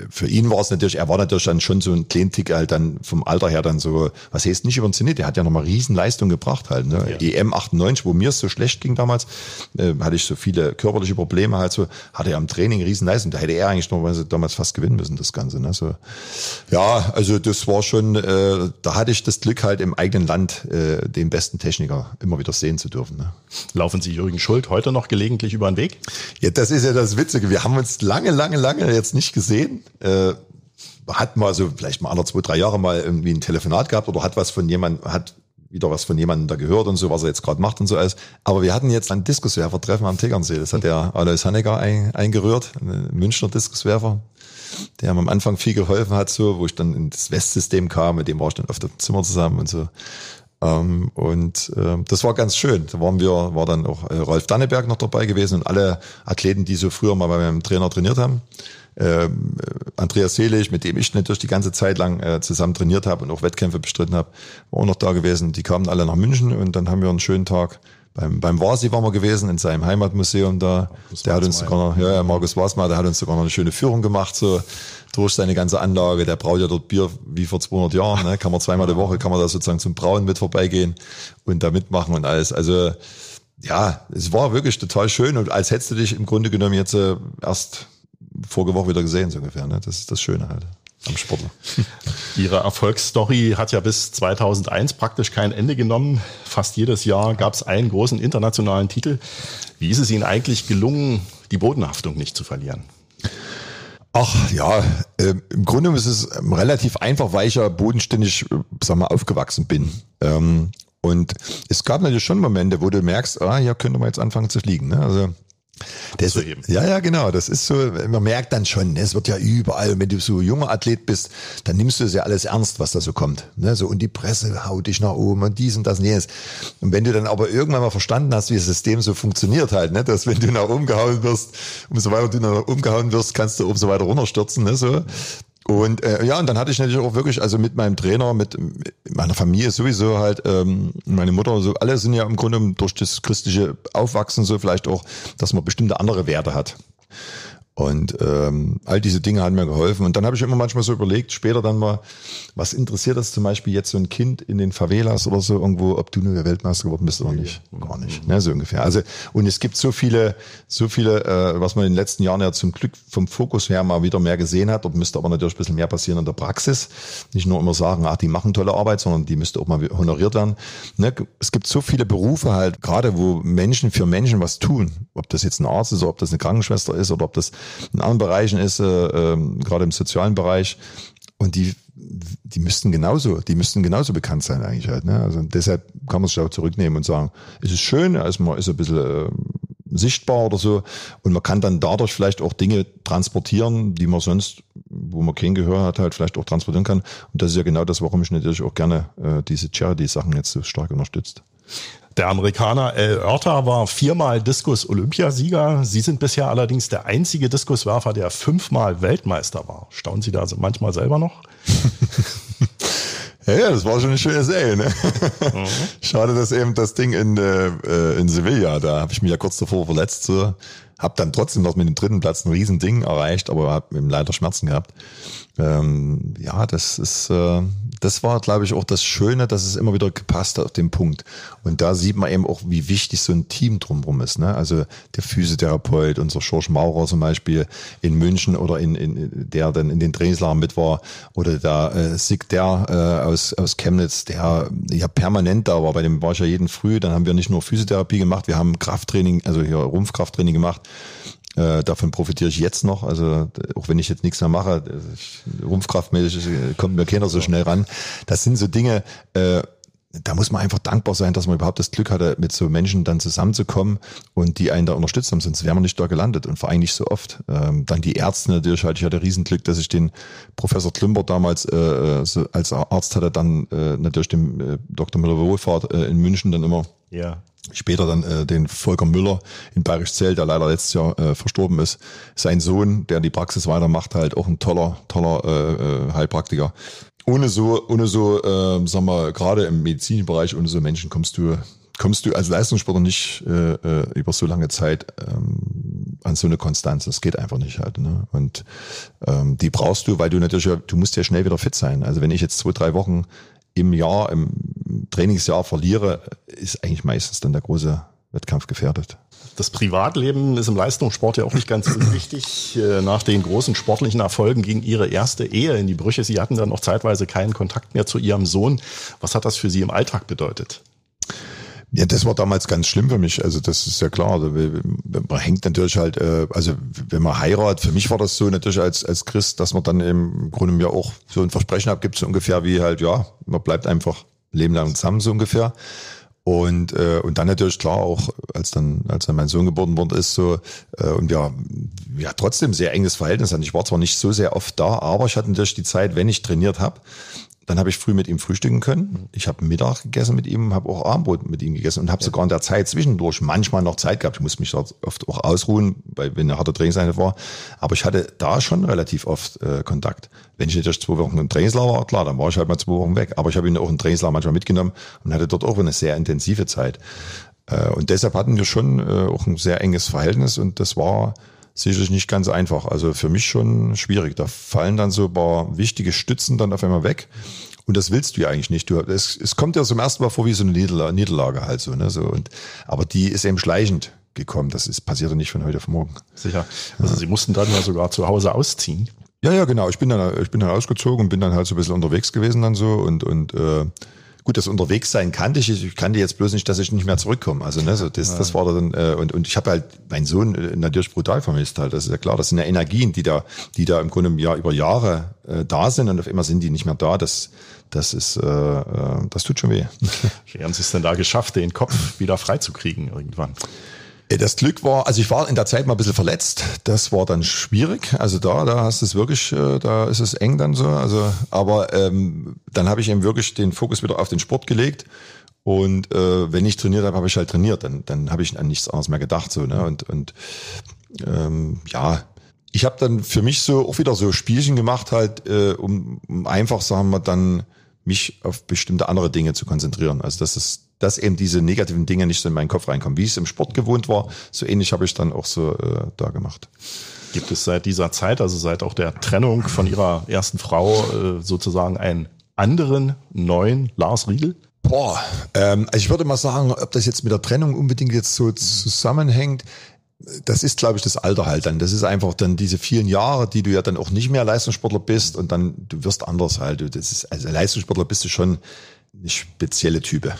für ihn war es natürlich, er war natürlich dann schon so ein Kleintick halt dann vom Alter her dann so, was heißt nicht über den Zenit, der hat ja nochmal Riesenleistung gebracht halt. Ne? Ja. EM 98, wo mir es so schlecht ging damals, äh, hatte ich so viele körperliche Probleme halt so, hatte er am Training Riesenleistung, da hätte er eigentlich noch damals fast gewinnen müssen, das Ganze. Ne? So, ja, also das war schon, äh, da hatte ich das Glück halt im eigenen Land äh, den besten Techniker immer wieder sehen zu dürfen. Ne? Laufen Sie Jürgen Schuld heute noch gelegentlich über den Weg? Ja, das ist ja das Witzige. Wir haben uns lange, lange, lange jetzt nicht gesehen. Äh, hat mal so vielleicht mal andere zwei, drei Jahre mal irgendwie ein Telefonat gehabt oder hat was von jemand, hat wieder was von jemandem da gehört und so, was er jetzt gerade macht und so alles. Aber wir hatten jetzt ein Diskuswerfer-Treffen am Tegernsee. Das hat der Alois Hannecker ein, eingerührt, ein Münchner Diskuswerfer, der am Anfang viel geholfen hat, so, wo ich dann ins Westsystem kam, mit dem war ich dann auf dem Zimmer zusammen und so. Ähm, und äh, das war ganz schön. Da waren wir, war dann auch äh, Rolf Danneberg noch dabei gewesen und alle Athleten, die so früher mal bei meinem Trainer trainiert haben. Ähm, Andreas Selig, mit dem ich natürlich die ganze Zeit lang äh, zusammen trainiert habe und auch Wettkämpfe bestritten habe, war auch noch da gewesen. Die kamen alle nach München und dann haben wir einen schönen Tag beim, beim Vasi waren wir gewesen, in seinem Heimatmuseum da. Markus der hat uns sogar noch, ja, ja, Markus Wasmar, der hat uns sogar noch eine schöne Führung gemacht, so durch seine ganze Anlage. Der braut ja dort Bier wie vor 200 Jahren, ne? kann man zweimal die Woche, kann man da sozusagen zum Brauen mit vorbeigehen und da mitmachen und alles. Also, ja, es war wirklich total schön und als hättest du dich im Grunde genommen jetzt äh, erst vorige Woche wieder gesehen, so ungefähr. Ne? Das ist das Schöne halt am Sportler. Ihre Erfolgsstory hat ja bis 2001 praktisch kein Ende genommen. Fast jedes Jahr gab es einen großen internationalen Titel. Wie ist es Ihnen eigentlich gelungen, die Bodenhaftung nicht zu verlieren? Ach ja, äh, im Grunde ist es ähm, relativ einfach, weil ich ja bodenständig, äh, sag mal, aufgewachsen bin. Ähm, und es gab natürlich schon Momente, wo du merkst, ah, hier könnte man jetzt anfangen zu fliegen. Ne? Also das, ja, ja, genau. Das ist so, man merkt dann schon, es wird ja überall, wenn du so junger Athlet bist, dann nimmst du es ja alles ernst, was da so kommt. Ne? So, und die Presse haut dich nach oben und dies und das und jenes. Und wenn du dann aber irgendwann mal verstanden hast, wie das System so funktioniert halt, ne? dass wenn du nach oben gehauen wirst, umso weiter du nach oben gehauen wirst, kannst du umso weiter runterstürzen. Ne? So. Und äh, ja, und dann hatte ich natürlich auch wirklich, also mit meinem Trainer, mit, meiner Familie sowieso halt, ähm, meine Mutter, so alle sind ja im Grunde durch das christliche Aufwachsen so vielleicht auch, dass man bestimmte andere Werte hat. Und ähm, all diese Dinge haben mir geholfen. Und dann habe ich immer manchmal so überlegt, später dann mal, was interessiert das zum Beispiel jetzt so ein Kind in den Favelas oder so irgendwo, ob du nur Weltmeister geworden bist oder nicht? Gar nicht, ne, so ungefähr. Also und es gibt so viele, so viele, äh, was man in den letzten Jahren ja zum Glück vom Fokus her mal wieder mehr gesehen hat. Dort müsste aber natürlich ein bisschen mehr passieren in der Praxis. Nicht nur immer sagen, ach, die machen tolle Arbeit, sondern die müsste auch mal honoriert werden. Ne? Es gibt so viele Berufe halt, gerade wo Menschen für Menschen was tun. Ob das jetzt ein Arzt ist, oder ob das eine Krankenschwester ist oder ob das in anderen Bereichen ist, äh, äh, gerade im sozialen Bereich. Und die, die müssten genauso, die müssten genauso bekannt sein eigentlich halt. Ne? Also deshalb kann man sich auch zurücknehmen und sagen, es ist schön, also man ist ein bisschen äh, sichtbar oder so und man kann dann dadurch vielleicht auch Dinge transportieren, die man sonst, wo man kein Gehör hat, halt vielleicht auch transportieren kann. Und das ist ja genau das, warum ich natürlich auch gerne äh, diese Charity-Sachen jetzt so stark unterstützt. Der Amerikaner El Oerter war viermal Diskus-Olympiasieger. Sie sind bisher allerdings der einzige Diskuswerfer, der fünfmal Weltmeister war. Staunen Sie da also manchmal selber noch? Ja, ja, das war schon eine schöne Serie. Ne? Mhm. Schade, dass eben das Ding in, äh, in Sevilla, da habe ich mich ja kurz davor verletzt. So. Hab dann trotzdem noch mit dem dritten Platz ein Riesending erreicht, aber habe eben leider Schmerzen gehabt. Ähm, ja, das ist, äh, das war, glaube ich, auch das Schöne, dass es immer wieder gepasst hat auf den Punkt. Und da sieht man eben auch, wie wichtig so ein Team drumherum ist. Ne? Also der Physiotherapeut, unser Schorsch Maurer zum Beispiel in München oder in, in der dann in den Trainingslagern mit war, oder der äh, Sig der äh, aus, aus Chemnitz, der ja permanent da war. Bei dem war ich ja jeden früh. Dann haben wir nicht nur Physiotherapie gemacht, wir haben Krafttraining, also hier Rumpfkrafttraining gemacht. Äh, davon profitiere ich jetzt noch. Also auch wenn ich jetzt nichts mehr mache, rumpfkraftmäßig kommt mir keiner so schnell ran. Das sind so Dinge, äh, da muss man einfach dankbar sein, dass man überhaupt das Glück hatte, mit so Menschen dann zusammenzukommen und die einen da unterstützt haben, sonst wären wir nicht da gelandet und vor allem nicht so oft. Ähm, dann die Ärzte natürlich halt, ich hatte Riesenglück, dass ich den Professor Klümper damals äh, so als Arzt hatte, dann äh, natürlich dem äh, Dr. Müller-Wohlfahrt äh, in München dann immer ja. Später dann äh, den Volker Müller in Bayerisch Zell, der leider letztes Jahr äh, verstorben ist. Sein Sohn, der die Praxis weitermacht, halt auch ein toller, toller äh, äh, Heilpraktiker. Ohne so, ohne so, äh, sagen wir, gerade im medizinischen Bereich, ohne so Menschen kommst du, kommst du als Leistungssportler nicht äh, äh, über so lange Zeit ähm, an so eine Konstanz. Das geht einfach nicht halt. Ne? Und ähm, die brauchst du, weil du natürlich, du musst ja schnell wieder fit sein. Also wenn ich jetzt zwei, drei Wochen im Jahr, im Trainingsjahr verliere, ist eigentlich meistens dann der große Wettkampf gefährdet. Das Privatleben ist im Leistungssport ja auch nicht ganz unwichtig. Äh, nach den großen sportlichen Erfolgen ging Ihre erste Ehe in die Brüche. Sie hatten dann noch zeitweise keinen Kontakt mehr zu Ihrem Sohn. Was hat das für Sie im Alltag bedeutet? Ja, das war damals ganz schlimm für mich. Also das ist ja klar. Also, man hängt natürlich halt, äh, also wenn man heiratet, für mich war das so natürlich als, als Christ, dass man dann im Grunde mir auch so ein Versprechen abgibt, so ungefähr wie halt, ja, man bleibt einfach Leben lang zusammen, so ungefähr. Und, äh, und dann natürlich klar auch, als dann, als dann mein Sohn geboren worden ist, so, äh, und wir ja trotzdem sehr enges Verhältnis hatten. Ich war zwar nicht so sehr oft da, aber ich hatte natürlich die Zeit, wenn ich trainiert habe, dann habe ich früh mit ihm frühstücken können. Ich habe Mittag gegessen mit ihm, habe auch Abendbrot mit ihm gegessen und habe ja. sogar in der Zeit zwischendurch manchmal noch Zeit gehabt. Ich musste mich dort oft auch ausruhen, weil wenn eine harte Trainingseinheit war. Aber ich hatte da schon relativ oft äh, Kontakt. Wenn ich natürlich zwei Wochen im Trainingslager war, klar, dann war ich halt mal zwei Wochen weg. Aber ich habe ihn auch im Trainingslager manchmal mitgenommen und hatte dort auch eine sehr intensive Zeit. Äh, und deshalb hatten wir schon äh, auch ein sehr enges Verhältnis und das war sicherlich nicht ganz einfach. Also für mich schon schwierig. Da fallen dann so ein paar wichtige Stützen dann auf einmal weg. Und das willst du ja eigentlich nicht. Du, es, es kommt ja zum ersten Mal vor wie so eine Niederlage, Niederlage halt so, ne, so. Und, aber die ist eben schleichend gekommen. Das ist, passiert ja nicht von heute auf morgen. Sicher. Also ja. Sie mussten dann ja sogar zu Hause ausziehen. Ja, ja, genau. Ich bin dann, ich bin dann ausgezogen und bin dann halt so ein bisschen unterwegs gewesen dann so und, und, äh, Gut, das Unterwegssein kannte ich. Ich kannte jetzt bloß nicht, dass ich nicht mehr zurückkomme. Also ne, so das, das war dann äh, und und ich habe halt meinen Sohn äh, natürlich brutal vermisst halt. Das ist ja klar. Das sind ja Energien, die da, die da im Grunde Jahr über Jahre äh, da sind und auf immer sind die nicht mehr da. Das das ist, äh, äh das tut schon weh. Wie haben Sie es denn da geschafft, den Kopf wieder freizukriegen irgendwann? Das Glück war, also ich war in der Zeit mal ein bisschen verletzt. Das war dann schwierig. Also da, da hast du es wirklich, äh, da ist es eng dann so. Also, aber ähm, dann habe ich eben wirklich den Fokus wieder auf den Sport gelegt. Und äh, wenn ich trainiert habe, habe ich halt trainiert. Dann, dann habe ich an nichts anderes mehr gedacht. So, ne? Und, und ähm, ja, ich habe dann für mich so auch wieder so Spielchen gemacht, halt, äh, um, um einfach, sagen wir, dann mich auf bestimmte andere Dinge zu konzentrieren. Also das ist dass eben diese negativen Dinge nicht so in meinen Kopf reinkommen. Wie ich es im Sport gewohnt war, so ähnlich habe ich dann auch so äh, da gemacht. Gibt es seit dieser Zeit, also seit auch der Trennung von Ihrer ersten Frau, äh, sozusagen einen anderen neuen Lars Riegel? Boah, ähm, also ich würde mal sagen, ob das jetzt mit der Trennung unbedingt jetzt so zusammenhängt, das ist, glaube ich, das Alter halt dann. Das ist einfach dann diese vielen Jahre, die du ja dann auch nicht mehr Leistungssportler bist und dann du wirst anders halt. Das ist, also Leistungssportler bist du schon eine spezielle Type.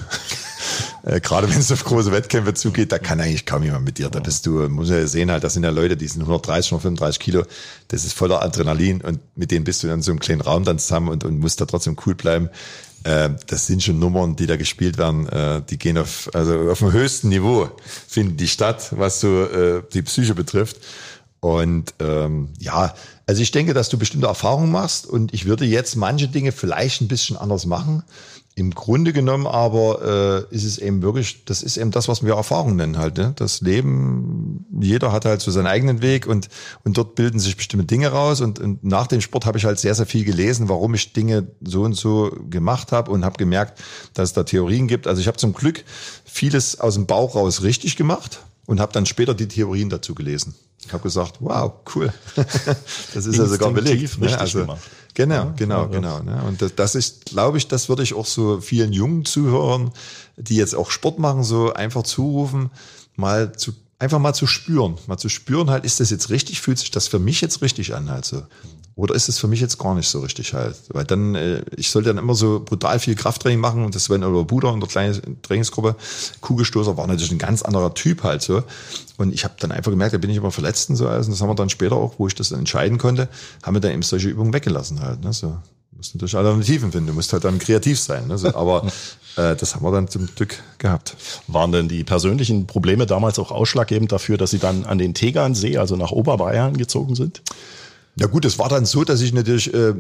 äh, Gerade wenn es auf große Wettkämpfe zugeht, da kann eigentlich kaum jemand mit dir. Da bist du, muss ja sehen halt, das sind ja Leute, die sind 130, 135 Kilo, das ist voller Adrenalin und mit denen bist du dann so einem kleinen Raum dann zusammen und, und musst da trotzdem cool bleiben. Äh, das sind schon Nummern, die da gespielt werden, äh, die gehen auf, also auf dem höchsten Niveau, finden die statt, was so äh, die Psyche betrifft. Und ähm, ja, also ich denke, dass du bestimmte Erfahrungen machst und ich würde jetzt manche Dinge vielleicht ein bisschen anders machen. Im Grunde genommen aber äh, ist es eben wirklich, das ist eben das, was wir Erfahrung nennen halt. Ne? Das Leben, jeder hat halt so seinen eigenen Weg und, und dort bilden sich bestimmte Dinge raus. Und, und nach dem Sport habe ich halt sehr, sehr viel gelesen, warum ich Dinge so und so gemacht habe und habe gemerkt, dass es da Theorien gibt. Also ich habe zum Glück vieles aus dem Bauch raus richtig gemacht und habe dann später die Theorien dazu gelesen. Ich habe gesagt, wow, cool. das ist ja sogar belegt. Ne? Also, gemacht. Genau, ja, genau, genau. Ne? Und das, das ist, glaube ich, das würde ich auch so vielen jungen Zuhörern, die jetzt auch Sport machen, so einfach zurufen, mal zu einfach mal zu spüren, mal zu spüren halt, ist das jetzt richtig, fühlt sich das für mich jetzt richtig an halt so. Oder ist es für mich jetzt gar nicht so richtig halt? Weil dann, äh, ich sollte dann immer so brutal viel Krafttraining machen und das Sven oder Bruder in der kleinen Trainingsgruppe, Kugelstoßer war natürlich ein ganz anderer Typ halt so. Und ich habe dann einfach gemerkt, da bin ich immer verletzt und so. Also das haben wir dann später auch, wo ich das dann entscheiden konnte, haben wir dann eben solche Übungen weggelassen halt. Ne? So. Du musst natürlich Alternativen finden, du musst halt dann kreativ sein. Ne? So, aber äh, das haben wir dann zum Glück gehabt. Waren denn die persönlichen Probleme damals auch ausschlaggebend dafür, dass Sie dann an den Tegernsee, also nach Oberbayern gezogen sind? Ja gut, es war dann so, dass ich natürlich, äh,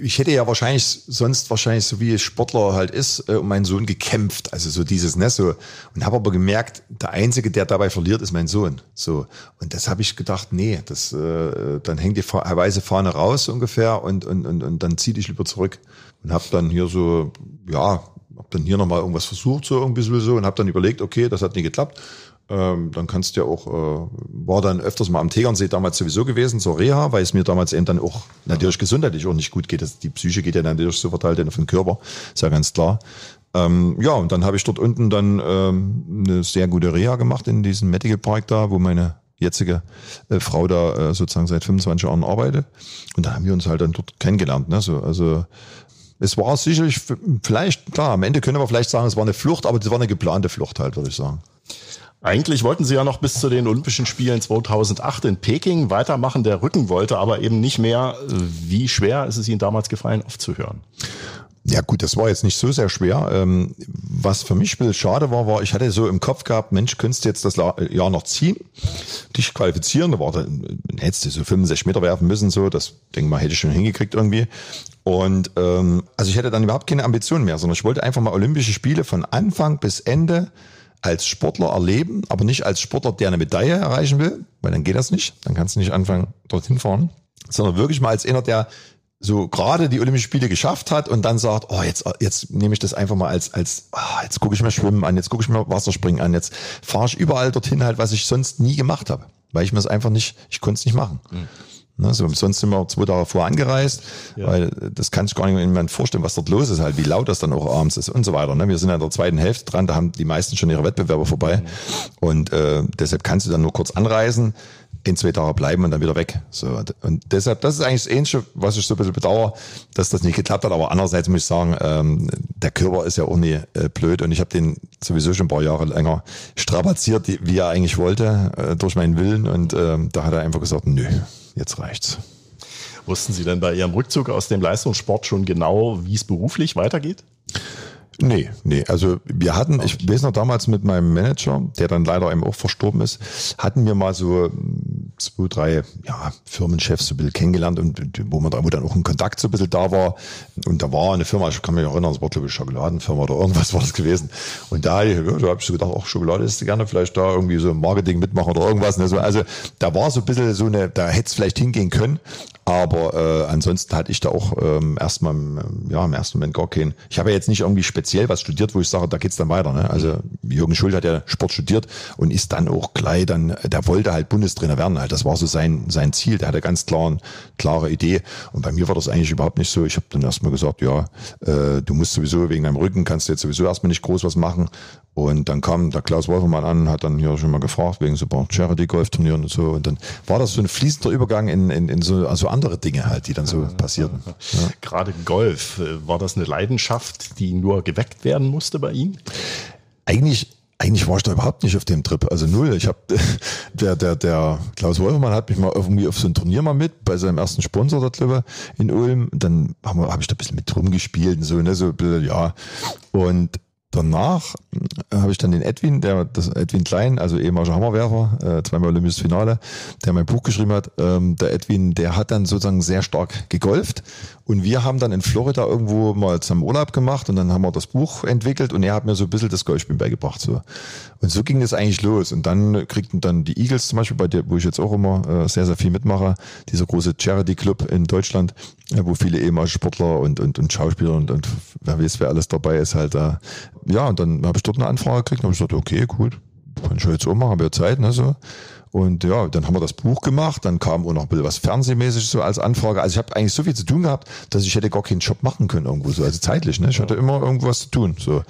ich hätte ja wahrscheinlich sonst wahrscheinlich so wie Sportler halt ist, äh, um meinen Sohn gekämpft, also so dieses, ne, so. Und habe aber gemerkt, der einzige, der dabei verliert, ist mein Sohn, so. Und das habe ich gedacht, nee, das, äh, dann hängt die weiße Fahne raus ungefähr und und und, und dann zieh dich lieber zurück. Und habe dann hier so, ja, habe dann hier nochmal irgendwas versucht so irgendwie so und habe dann überlegt, okay, das hat nicht geklappt Ähm, dann kannst du ja auch, äh, war dann öfters mal am Tegernsee damals sowieso gewesen, zur Reha, weil es mir damals eben dann auch natürlich gesundheitlich auch nicht gut geht. Das, die Psyche geht ja natürlich so verteilt auf den Körper, ist ja ganz klar. Ähm, ja, und dann habe ich dort unten dann ähm, eine sehr gute Reha gemacht in diesem Medical Park da, wo meine jetzige äh, Frau da äh, sozusagen seit 25 Jahren arbeitet. Und da haben wir uns halt dann dort kennengelernt. Ne? So, also es war sicherlich, vielleicht, klar, am Ende können wir vielleicht sagen, es war eine Flucht, aber es war eine geplante Flucht halt, würde ich sagen. Eigentlich wollten sie ja noch bis zu den Olympischen Spielen 2008 in Peking weitermachen. Der Rücken wollte aber eben nicht mehr. Wie schwer ist es Ihnen damals gefallen, aufzuhören? Ja gut, das war jetzt nicht so sehr schwer. Ähm, was für mich ein schade war, war, ich hatte so im Kopf gehabt, Mensch, könntest du jetzt das Jahr noch ziehen, dich qualifizieren, da war dann, hättest du so 65 Meter werfen müssen, so, das denke mal, hätte ich schon hingekriegt irgendwie. Und ähm, also ich hätte dann überhaupt keine Ambitionen mehr, sondern ich wollte einfach mal Olympische Spiele von Anfang bis Ende als Sportler erleben, aber nicht als Sportler, der eine Medaille erreichen will, weil dann geht das nicht, dann kannst du nicht anfangen, dorthin fahren, sondern wirklich mal als einer, der so gerade die Olympischen Spiele geschafft hat und dann sagt, oh, jetzt, jetzt nehme ich das einfach mal als, als oh, jetzt gucke ich mir Schwimmen an, jetzt gucke ich mir Wasserspringen an, jetzt fahre ich überall dorthin halt, was ich sonst nie gemacht habe, weil ich mir es einfach nicht, ich konnte es nicht machen. Mhm. Ne, so, sonst sind wir zwei Tage vorher angereist, ja. weil das kann ich gar nicht mehr vorstellen, was dort los ist, halt, wie laut das dann auch abends ist und so weiter. Ne? Wir sind an der zweiten Hälfte dran, da haben die meisten schon ihre Wettbewerber vorbei. Mhm. Und äh, deshalb kannst du dann nur kurz anreisen, in zwei Tage bleiben und dann wieder weg. So, und deshalb, das ist eigentlich das Ähnliche, was ich so ein bisschen bedauere, dass das nicht geklappt hat. Aber andererseits muss ich sagen, ähm, der Körper ist ja auch nie äh, blöd und ich habe den sowieso schon ein paar Jahre länger strapaziert, wie er eigentlich wollte, äh, durch meinen Willen. Und ähm, da hat er einfach gesagt, nö, jetzt reicht's. Wussten Sie denn bei Ihrem Rückzug aus dem Leistungssport schon genau, wie es beruflich weitergeht? Nee, nee. Also wir hatten, ich weiß noch damals mit meinem Manager, der dann leider eben auch verstorben ist, hatten wir mal so zwei, drei ja, Firmenchefs so ein bisschen kennengelernt und wo man da, wo dann auch ein Kontakt so ein bisschen da war. Und da war eine Firma, ich kann mich erinnern, es war glaube ich Schokoladenfirma oder irgendwas war das gewesen. Und da, ja, da habe ich so gedacht, auch Schokolade ist gerne vielleicht da irgendwie so Marketing mitmachen oder irgendwas. Ne? Also da war so ein bisschen so eine, da hätte es vielleicht hingehen können. Aber äh, ansonsten hatte ich da auch ähm, erstmal ja, im ersten Moment gar keinen. Ich habe ja jetzt nicht irgendwie speziell was studiert, wo ich sage, da geht's dann weiter. Ne? Also Jürgen Schuld hat ja Sport studiert und ist dann auch gleich dann, der wollte halt Bundestrainer werden. Halt. Das war so sein, sein Ziel. Der hatte ganz klar klare Idee. Und bei mir war das eigentlich überhaupt nicht so. Ich habe dann erstmal gesagt, ja, äh, du musst sowieso wegen deinem Rücken, kannst du jetzt sowieso erstmal nicht groß was machen. Und dann kam der Klaus Wolfermann an, hat dann hier schon mal gefragt, wegen so ein paar Charity-Golf-Turnieren und so. Und dann war das so ein fließender Übergang in, in, in so also andere Dinge halt, die dann so passierten. Ja. Gerade Golf, äh, war das eine Leidenschaft, die nur geweckt werden musste bei Ihnen? Eigentlich eigentlich war ich da überhaupt nicht auf dem Trip, also null. Ich habe der der der Klaus Wolfermann hat mich mal irgendwie auf so ein Turnier mal mit bei seinem ersten Sponsor dort drüber in Ulm. Dann habe hab ich da ein bisschen mit rumgespielt und so ne so ja und Danach äh, habe ich dann den Edwin, der das Edwin Klein, also ehemaliger Hammerwerfer, äh, zweimal Olympisches Finale, der mein Buch geschrieben hat. Ähm, der Edwin, der hat dann sozusagen sehr stark gegolft und wir haben dann in Florida irgendwo mal zusammen Urlaub gemacht und dann haben wir das Buch entwickelt und er hat mir so ein bisschen das Golfspielen beigebracht. So. Und so ging das eigentlich los. Und dann kriegten dann die Eagles zum Beispiel, bei der, wo ich jetzt auch immer äh, sehr, sehr viel mitmache, dieser große Charity Club in Deutschland, äh, wo viele ehemalige Sportler und, und, und Schauspieler und, und wer weiß, wer alles dabei ist, halt da. Ja, und dann habe ich dort eine Anfrage gekriegt und habe ich gesagt, okay, cool, kann ich jetzt auch machen, habe ja Zeit, ne, so. Und ja, dann haben wir das Buch gemacht, dann kam auch noch ein bisschen was Fernsehmäßig so als Anfrage. Also ich habe eigentlich so viel zu tun gehabt, dass ich hätte gar keinen Job machen können irgendwo so, also zeitlich. Ne? Ich hatte immer irgendwas zu tun. So. Und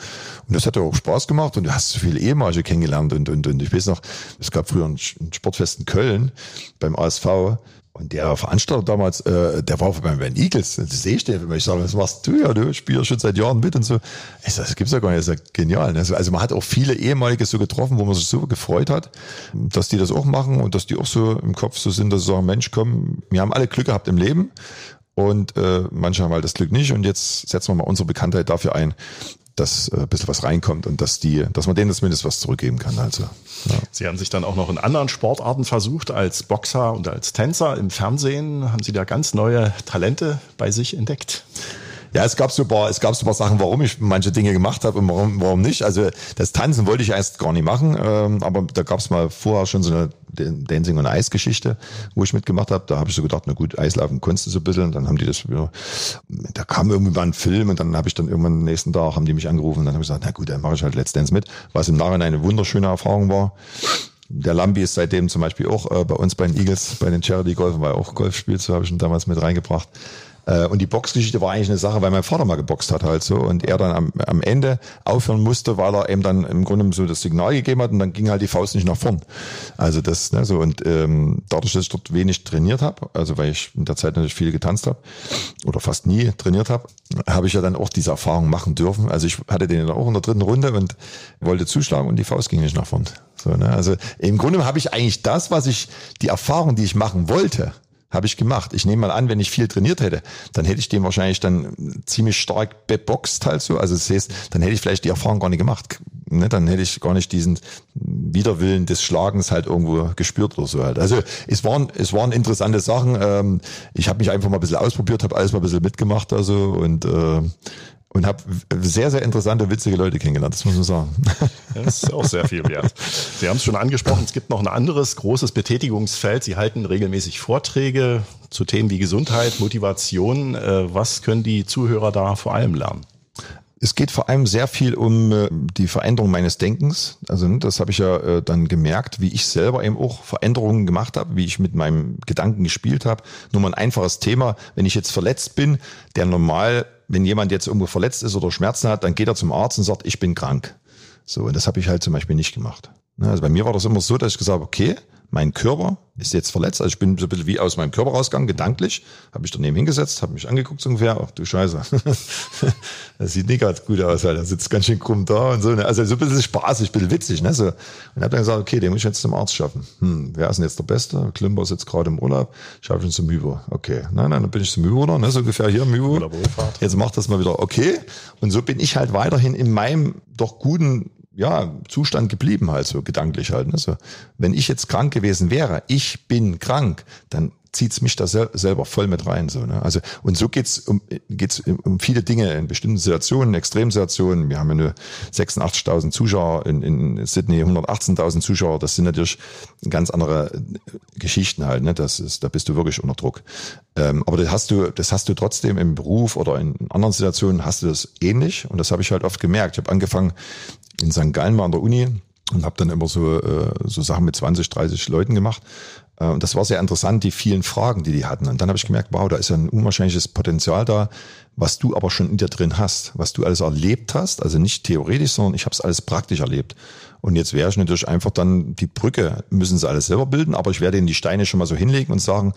das hat ja auch Spaß gemacht und du hast so viele ehemalige kennengelernt und, und, und ich weiß noch, es gab früher ein Sportfest in Köln beim ASV und der Veranstalter damals, äh, der war bei den Eagles. Das sehe ich wenn ich sage, was machst du? Ja, du spielst schon seit Jahren mit und so. Ich sag, das gibt's ja gar nicht. Das ist ja genial. Ne? Also man hat auch viele ehemalige so getroffen, wo man sich so gefreut hat, dass die das auch machen und dass die auch so im Kopf so sind, dass sie sagen, Mensch, komm, wir haben alle Glück gehabt im Leben und äh, manche haben halt das Glück nicht und jetzt setzen wir mal unsere Bekanntheit dafür ein, dass äh, ein bisschen was reinkommt und dass die, dass man denen zumindest was zurückgeben kann. Also, ja. Sie haben sich dann auch noch in anderen Sportarten versucht, als Boxer und als Tänzer im Fernsehen. Haben Sie da ganz neue Talente bei sich entdeckt? Ja, es gab so ein paar, es gab so ein paar Sachen, warum ich manche Dinge gemacht habe und warum, warum nicht. Also das Tanzen wollte ich erst gar nicht machen, ähm, aber da gab es mal vorher schon so eine Dancing und Eis Geschichte, wo ich mitgemacht habe. Da habe ich so gedacht, na gut, Eislaufen konntest du so ein bisschen. Und dann haben die das wieder, da kam irgendwie mal ein Film und dann habe ich dann irgendwann am nächsten Tag haben die mich angerufen und dann habe ich gesagt, na gut, dann mache ich halt Let's Dance mit, was im Nachhinein eine wunderschöne Erfahrung war. Der Lambi ist seitdem zum Beispiel auch äh, bei uns bei den Eagles, bei den Charity Golfen, weil er auch Golf spielt, so habe ich ihn damals mit reingebracht. Äh, und die Boxgeschichte war eigentlich eine Sache, weil mein Vater mal geboxt hat halt so und er dann am, am Ende aufhören musste, weil er eben dann im Grunde so das Signal gegeben hat und dann ging halt die Faust nicht nach vorn. Also das, ne, so und ähm, dadurch, dass ich dort wenig trainiert habe, also weil ich in der Zeit natürlich viel getanzt habe oder fast nie trainiert habe, habe ich ja dann auch diese Erfahrung machen dürfen. Also ich hatte den auch in der dritten Runde und wollte zuschlagen und die Faust ging nicht nach vorn. So, ne? Also im Grunde habe ich eigentlich das, was ich, die Erfahrung, die ich machen wollte, habe ich gemacht. Ich nehme mal an, wenn ich viel trainiert hätte, dann hätte ich den wahrscheinlich dann ziemlich stark beboxt halt so. Also das heißt, dann hätte ich vielleicht die Erfahrung gar nicht gemacht. Ne? Dann hätte ich gar nicht diesen Widerwillen des Schlagens halt irgendwo gespürt oder so halt. Also es waren, es waren interessante Sachen. Ähm, ich habe mich einfach mal ein bisschen ausprobiert, habe alles mal ein bisschen mitgemacht also und äh, und habe sehr, sehr interessante, witzige Leute kennengelernt, das muss man sagen. Das ist auch sehr viel wert. Sie haben es schon angesprochen, es gibt noch ein anderes großes Betätigungsfeld. Sie halten regelmäßig Vorträge zu Themen wie Gesundheit, Motivation. Äh, was können die Zuhörer da vor allem lernen? Es geht vor allem sehr viel um äh, die Veränderung meines Denkens. Also ne, das habe ich ja äh, dann gemerkt, wie ich selber eben auch Veränderungen gemacht habe, wie ich mit meinem Gedanken gespielt habe. Nur mal ein einfaches Thema. Wenn ich jetzt verletzt bin, der normal wenn jemand jetzt irgendwo verletzt ist oder Schmerzen hat, dann geht er zum Arzt und sagt, ich bin krank. So, und das habe ich halt zum Beispiel nicht gemacht. Ne, also bei mir war das immer so, dass ich gesagt habe, okay, mein Körper ist jetzt verletzt. Also ich bin so ein bisschen wie aus meinem Körper rausgegangen, gedanklich. Habe mich daneben hingesetzt, habe mich angeguckt so ungefähr. Ach du Scheiße. das sieht nicht ganz gut aus, weil er sitzt ganz schön krumm da und so. Ne? Also so ein bisschen spaßig, ein bisschen witzig. Ne? So. Und habe dann gesagt, okay, den muss ich jetzt zum Arzt schaffen. Hm, wer ist denn jetzt der Beste? Klimper ist jetzt gerade im Urlaub. Schaffe ich ihn zum Hypo. Okay. Nein, nein, dann bin ich zum Hypo, ne? so ungefähr hier im Hypo. Jetzt macht das mal wieder okay. Und so bin ich halt weiterhin in meinem doch guten ja, Zustand geblieben halt, so gedanklich halt. Ne? So, wenn ich jetzt krank gewesen wäre, ich bin krank, dann zieht's mich da sel selber voll mit rein. So, ne? Also, und so geht's um, geht's um viele Dinge in bestimmten Situationen, Extremsituationen. Wir haben ja nur 86.000 Zuschauer, in, in Sydney 118.000 Zuschauer. Das sind natürlich ganz andere Geschichten halt. Ne? Das ist, da bist du wirklich unter Druck. Ähm, aber das hast du, das hast du trotzdem im Beruf oder in anderen Situationen hast du das ähnlich. Und das habe ich halt oft gemerkt. Ich habe angefangen in St. Gallen mal an der Uni und habe dann immer so, äh, so Sachen mit 20, 30 Leuten gemacht. Äh, und das war sehr interessant, die vielen Fragen, die die hatten. Und dann habe ich gemerkt, wow, da ist ja ein unwahrscheinliches Potenzial da, was du aber schon in dir drin hast, was du alles erlebt hast, also nicht theoretisch, sondern ich habe es alles praktisch erlebt. Und jetzt wäre ich natürlich einfach dann die Brücke, müssen sie alles selber bilden, aber ich werde ihnen die Steine schon mal so hinlegen und sagen,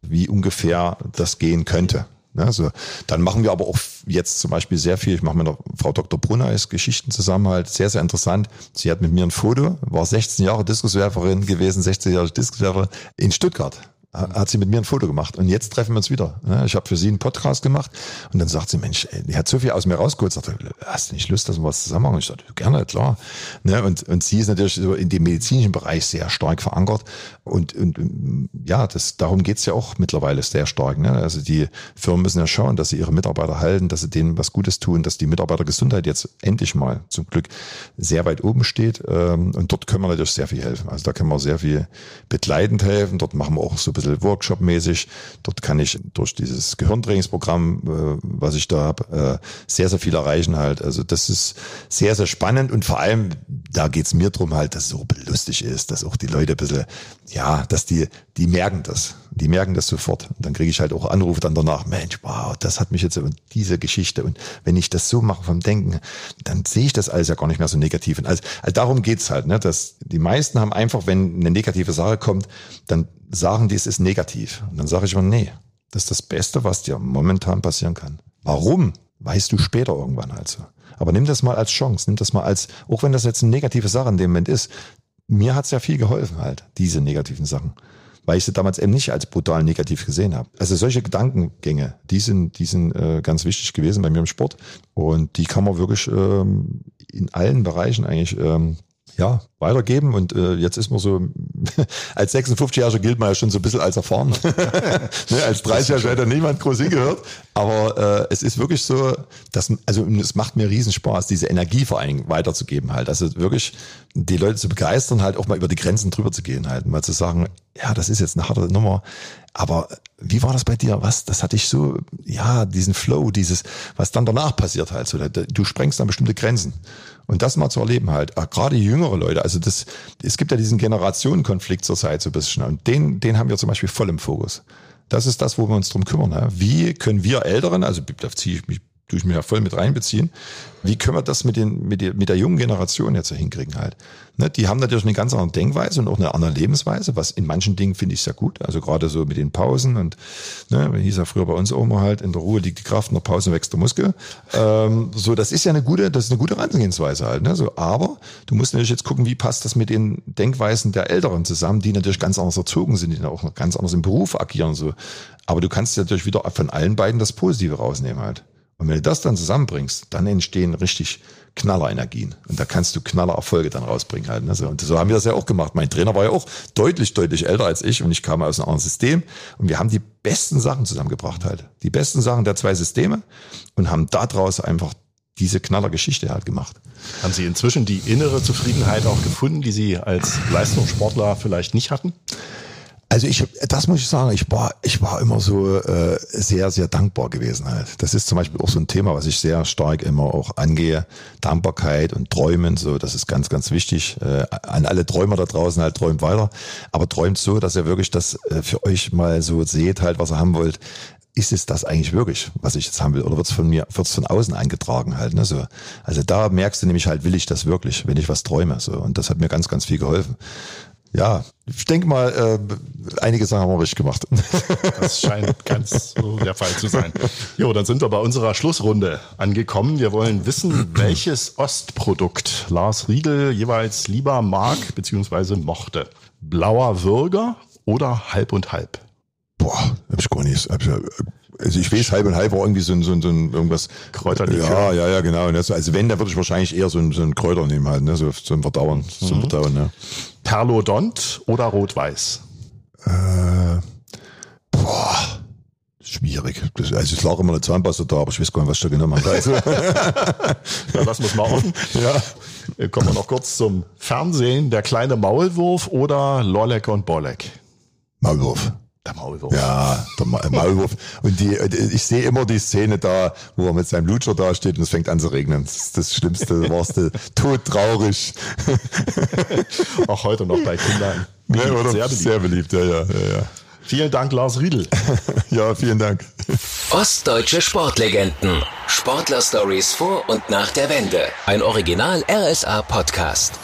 wie ungefähr das gehen könnte. Also, dann machen wir aber auch jetzt zum Beispiel sehr viel. Ich mache mit der Frau Dr. Brunner ist Geschichten zusammen halt sehr, sehr interessant. Sie hat mit mir ein Foto, war 16 Jahre Diskuswerferin gewesen, 16 Jahre Diskuswerferin in Stuttgart hat sie mit mir ein Foto gemacht und jetzt treffen wir uns wieder. Ich habe für sie einen Podcast gemacht und dann sagt sie, Mensch, die hat so viel aus mir rausgeholt, sagt, hast du nicht Lust, dass wir was zusammen machen? Ich sagte, gerne, klar. Ne, und, und sie ist natürlich so in dem medizinischen Bereich sehr stark verankert und, und ja, das, darum geht's ja auch mittlerweile sehr stark. Ne? Also die Firmen müssen ja schauen, dass sie ihre Mitarbeiter halten, dass sie denen was Gutes tun, dass die Mitarbeitergesundheit jetzt endlich mal zum Glück sehr weit oben steht ähm, und dort können wir natürlich sehr viel helfen. Also da können wir sehr viel begleitend helfen. Dort machen wir auch so bisschen Workshop-mäßig. Dort kann ich durch dieses Gehirntrainingsprogramm, äh, was ich da habe, äh, sehr, sehr viel erreichen halt. Also das ist sehr, sehr spannend und vor allem, da geht's mir drum halt, dass es so lustig ist, dass auch die Leute ein bisschen, ja, dass die, die merken das. Die merken das sofort. Und dann kriege ich halt auch Anrufe dann danach, Mensch, wow, das hat mich jetzt und diese Geschichte. Und wenn ich das so mache vom Denken, dann sehe ich das alles ja gar nicht mehr so negativ. Und also, also darum geht's halt, ne? Dass die meisten haben einfach, wenn eine negative Sache kommt, dann sagen die, es ist negativ. Und dann sage ich immer, nee, das ist das Beste, was dir momentan passieren kann. Warum? Weißt du später irgendwann halt so. Aber nimm das mal als Chance, nimm das mal als, auch wenn das jetzt eine negative Sache in dem Moment ist, mir hat's ja viel geholfen halt, diese negativen Sachen. Weil ich sie damals eben nicht als brutal negativ gesehen habe. Also solche Gedankengänge, die sind, die sind äh, ganz wichtig gewesen bei mir im Sport. Und die kann man wirklich ähm, in allen Bereichen eigentlich ähm, ja, weitergeben. Und äh, jetzt ist man so, als 56-Jähriger gilt man ja schon so ein bisschen als erfahren. ne, als 30-Jähriger hätte niemand groß hingehört. Aber äh, es ist wirklich so, dass, also es macht mir riesen Spaß, diese Energie vor allem weiterzugeben halt. Also wirklich die Leute zu begeistern, halt auch mal über die Grenzen drüber zu gehen halt. Mal zu sagen, ja, das ist jetzt eine harte Nummer. Aber wie war das bei dir? Was, das hatte ich so, ja, diesen Flow, dieses, was dann danach passiert halt. So, du sprengst dann bestimmte Grenzen. Und das mal zu erleben halt, ah, gerade jüngere Leute, also das, es gibt ja diesen Generationenkonflikt zurzeit so ein bisschen und den, den haben wir zum Beispiel voll im Fokus. Das ist das, wo wir uns drum kümmern. Ne? Wie können wir Älteren, also da ziehe ich mich tue ich mir ja voll mit reinbeziehen. Wie können wir das mit, den, mit, der, mit der jungen Generation jetzt hinkriegen halt? Ne, die haben natürlich eine ganz andere Denkweise und auch eine andere Lebensweise, was in manchen Dingen finde ich sehr gut. Also gerade so mit den Pausen und ne, hieß ja früher bei uns auch immer halt, in der Ruhe liegt die Kraft, in der Pause wächst der Muskel. Ähm, so, das ist ja eine gute, das ist eine gute Herangehensweise halt. Ne? So, aber du musst natürlich jetzt gucken, wie passt das mit den Denkweisen der Älteren zusammen, die natürlich ganz anders erzogen sind, die auch noch ganz anders im Beruf agieren. So. Aber du kannst natürlich wieder von allen beiden das Positive rausnehmen halt. Und wenn du das dann zusammenbringst, dann entstehen richtig Knallerenergien. Und da kannst du Knallererfolge dann rausbringen halt. Also, und so haben wir das ja auch gemacht. Mein Trainer war ja auch deutlich, deutlich älter als ich und ich kam aus einem anderen System. Und wir haben die besten Sachen zusammengebracht halt. Die besten Sachen der zwei Systeme und haben daraus einfach diese Knallergeschichte halt gemacht. Haben Sie inzwischen die innere Zufriedenheit auch gefunden, die Sie als Leistungssportler vielleicht nicht hatten? Also ich, das muss ich sagen, ich war, ich war immer so äh, sehr, sehr dankbar gewesen halt. Das ist zum Beispiel auch so ein Thema, was ich sehr stark immer auch angehe. Dankbarkeit und Träumen, so, das ist ganz, ganz wichtig. Äh, an alle Träumer da draußen halt, träumt weiter. Aber träumt so, dass ihr wirklich das äh, für euch mal so seht halt, was ihr haben wollt ist es das eigentlich wirklich, was ich jetzt haben will? Oder wird es von mir, wird es von außen eingetragen halt, ne? So. Also da merkst du nämlich halt, will ich das wirklich, wenn ich was träume. So. Und das hat mir ganz, ganz viel geholfen ja, ich denke mal, äh, einige Sachen haben wir richtig gemacht. Das scheint ganz so der Fall zu sein. Jo, dann sind wir bei unserer Schlussrunde angekommen. Wir wollen wissen, welches Ostprodukt Lars Riegel jeweils lieber mag bzw. mochte. Blauer Würger oder halb und halb? Boah, hab ich gar nicht. Ich, also ich weiß, halb und halb war irgendwie so ein, so ein, so ein irgendwas. Kräuterlikör. Ja, ja, ja, genau. Also wenn, dann würde ich wahrscheinlich eher so ein, so ein Kräuter nehmen halt, ne? so zum Verdauern. Mhm. Zum Verdauen, ne? Perlodont oder Rot-Weiß? Äh, boah, schwierig. Das, also es lag immer eine Zahnpasta da, aber ich weiß gar nicht, was ich da genommen habe. Also. ja, wir es mal offen. Ja. Kommen wir noch kurz zum Fernsehen. Der kleine Maulwurf oder Lolek und Bolek? Maulwurf. Der Maulwurf. Ja, der Maulwurf. Und die, ich sehe immer die Szene da, wo er mit seinem Lutscher da steht und es fängt an zu regnen. Das ist das Schlimmste, das warste todtraurig. Auch heute noch bei Kindern. Beliebt, ja, oder? Sehr beliebt. Sehr beliebt, ja, ja, ja. ja. Vielen Dank, Lars Riedel. ja, vielen Dank. Ostdeutsche Sportlegenden. Sportler-Stories vor und nach der Wende. Ein Original RSA-Podcast.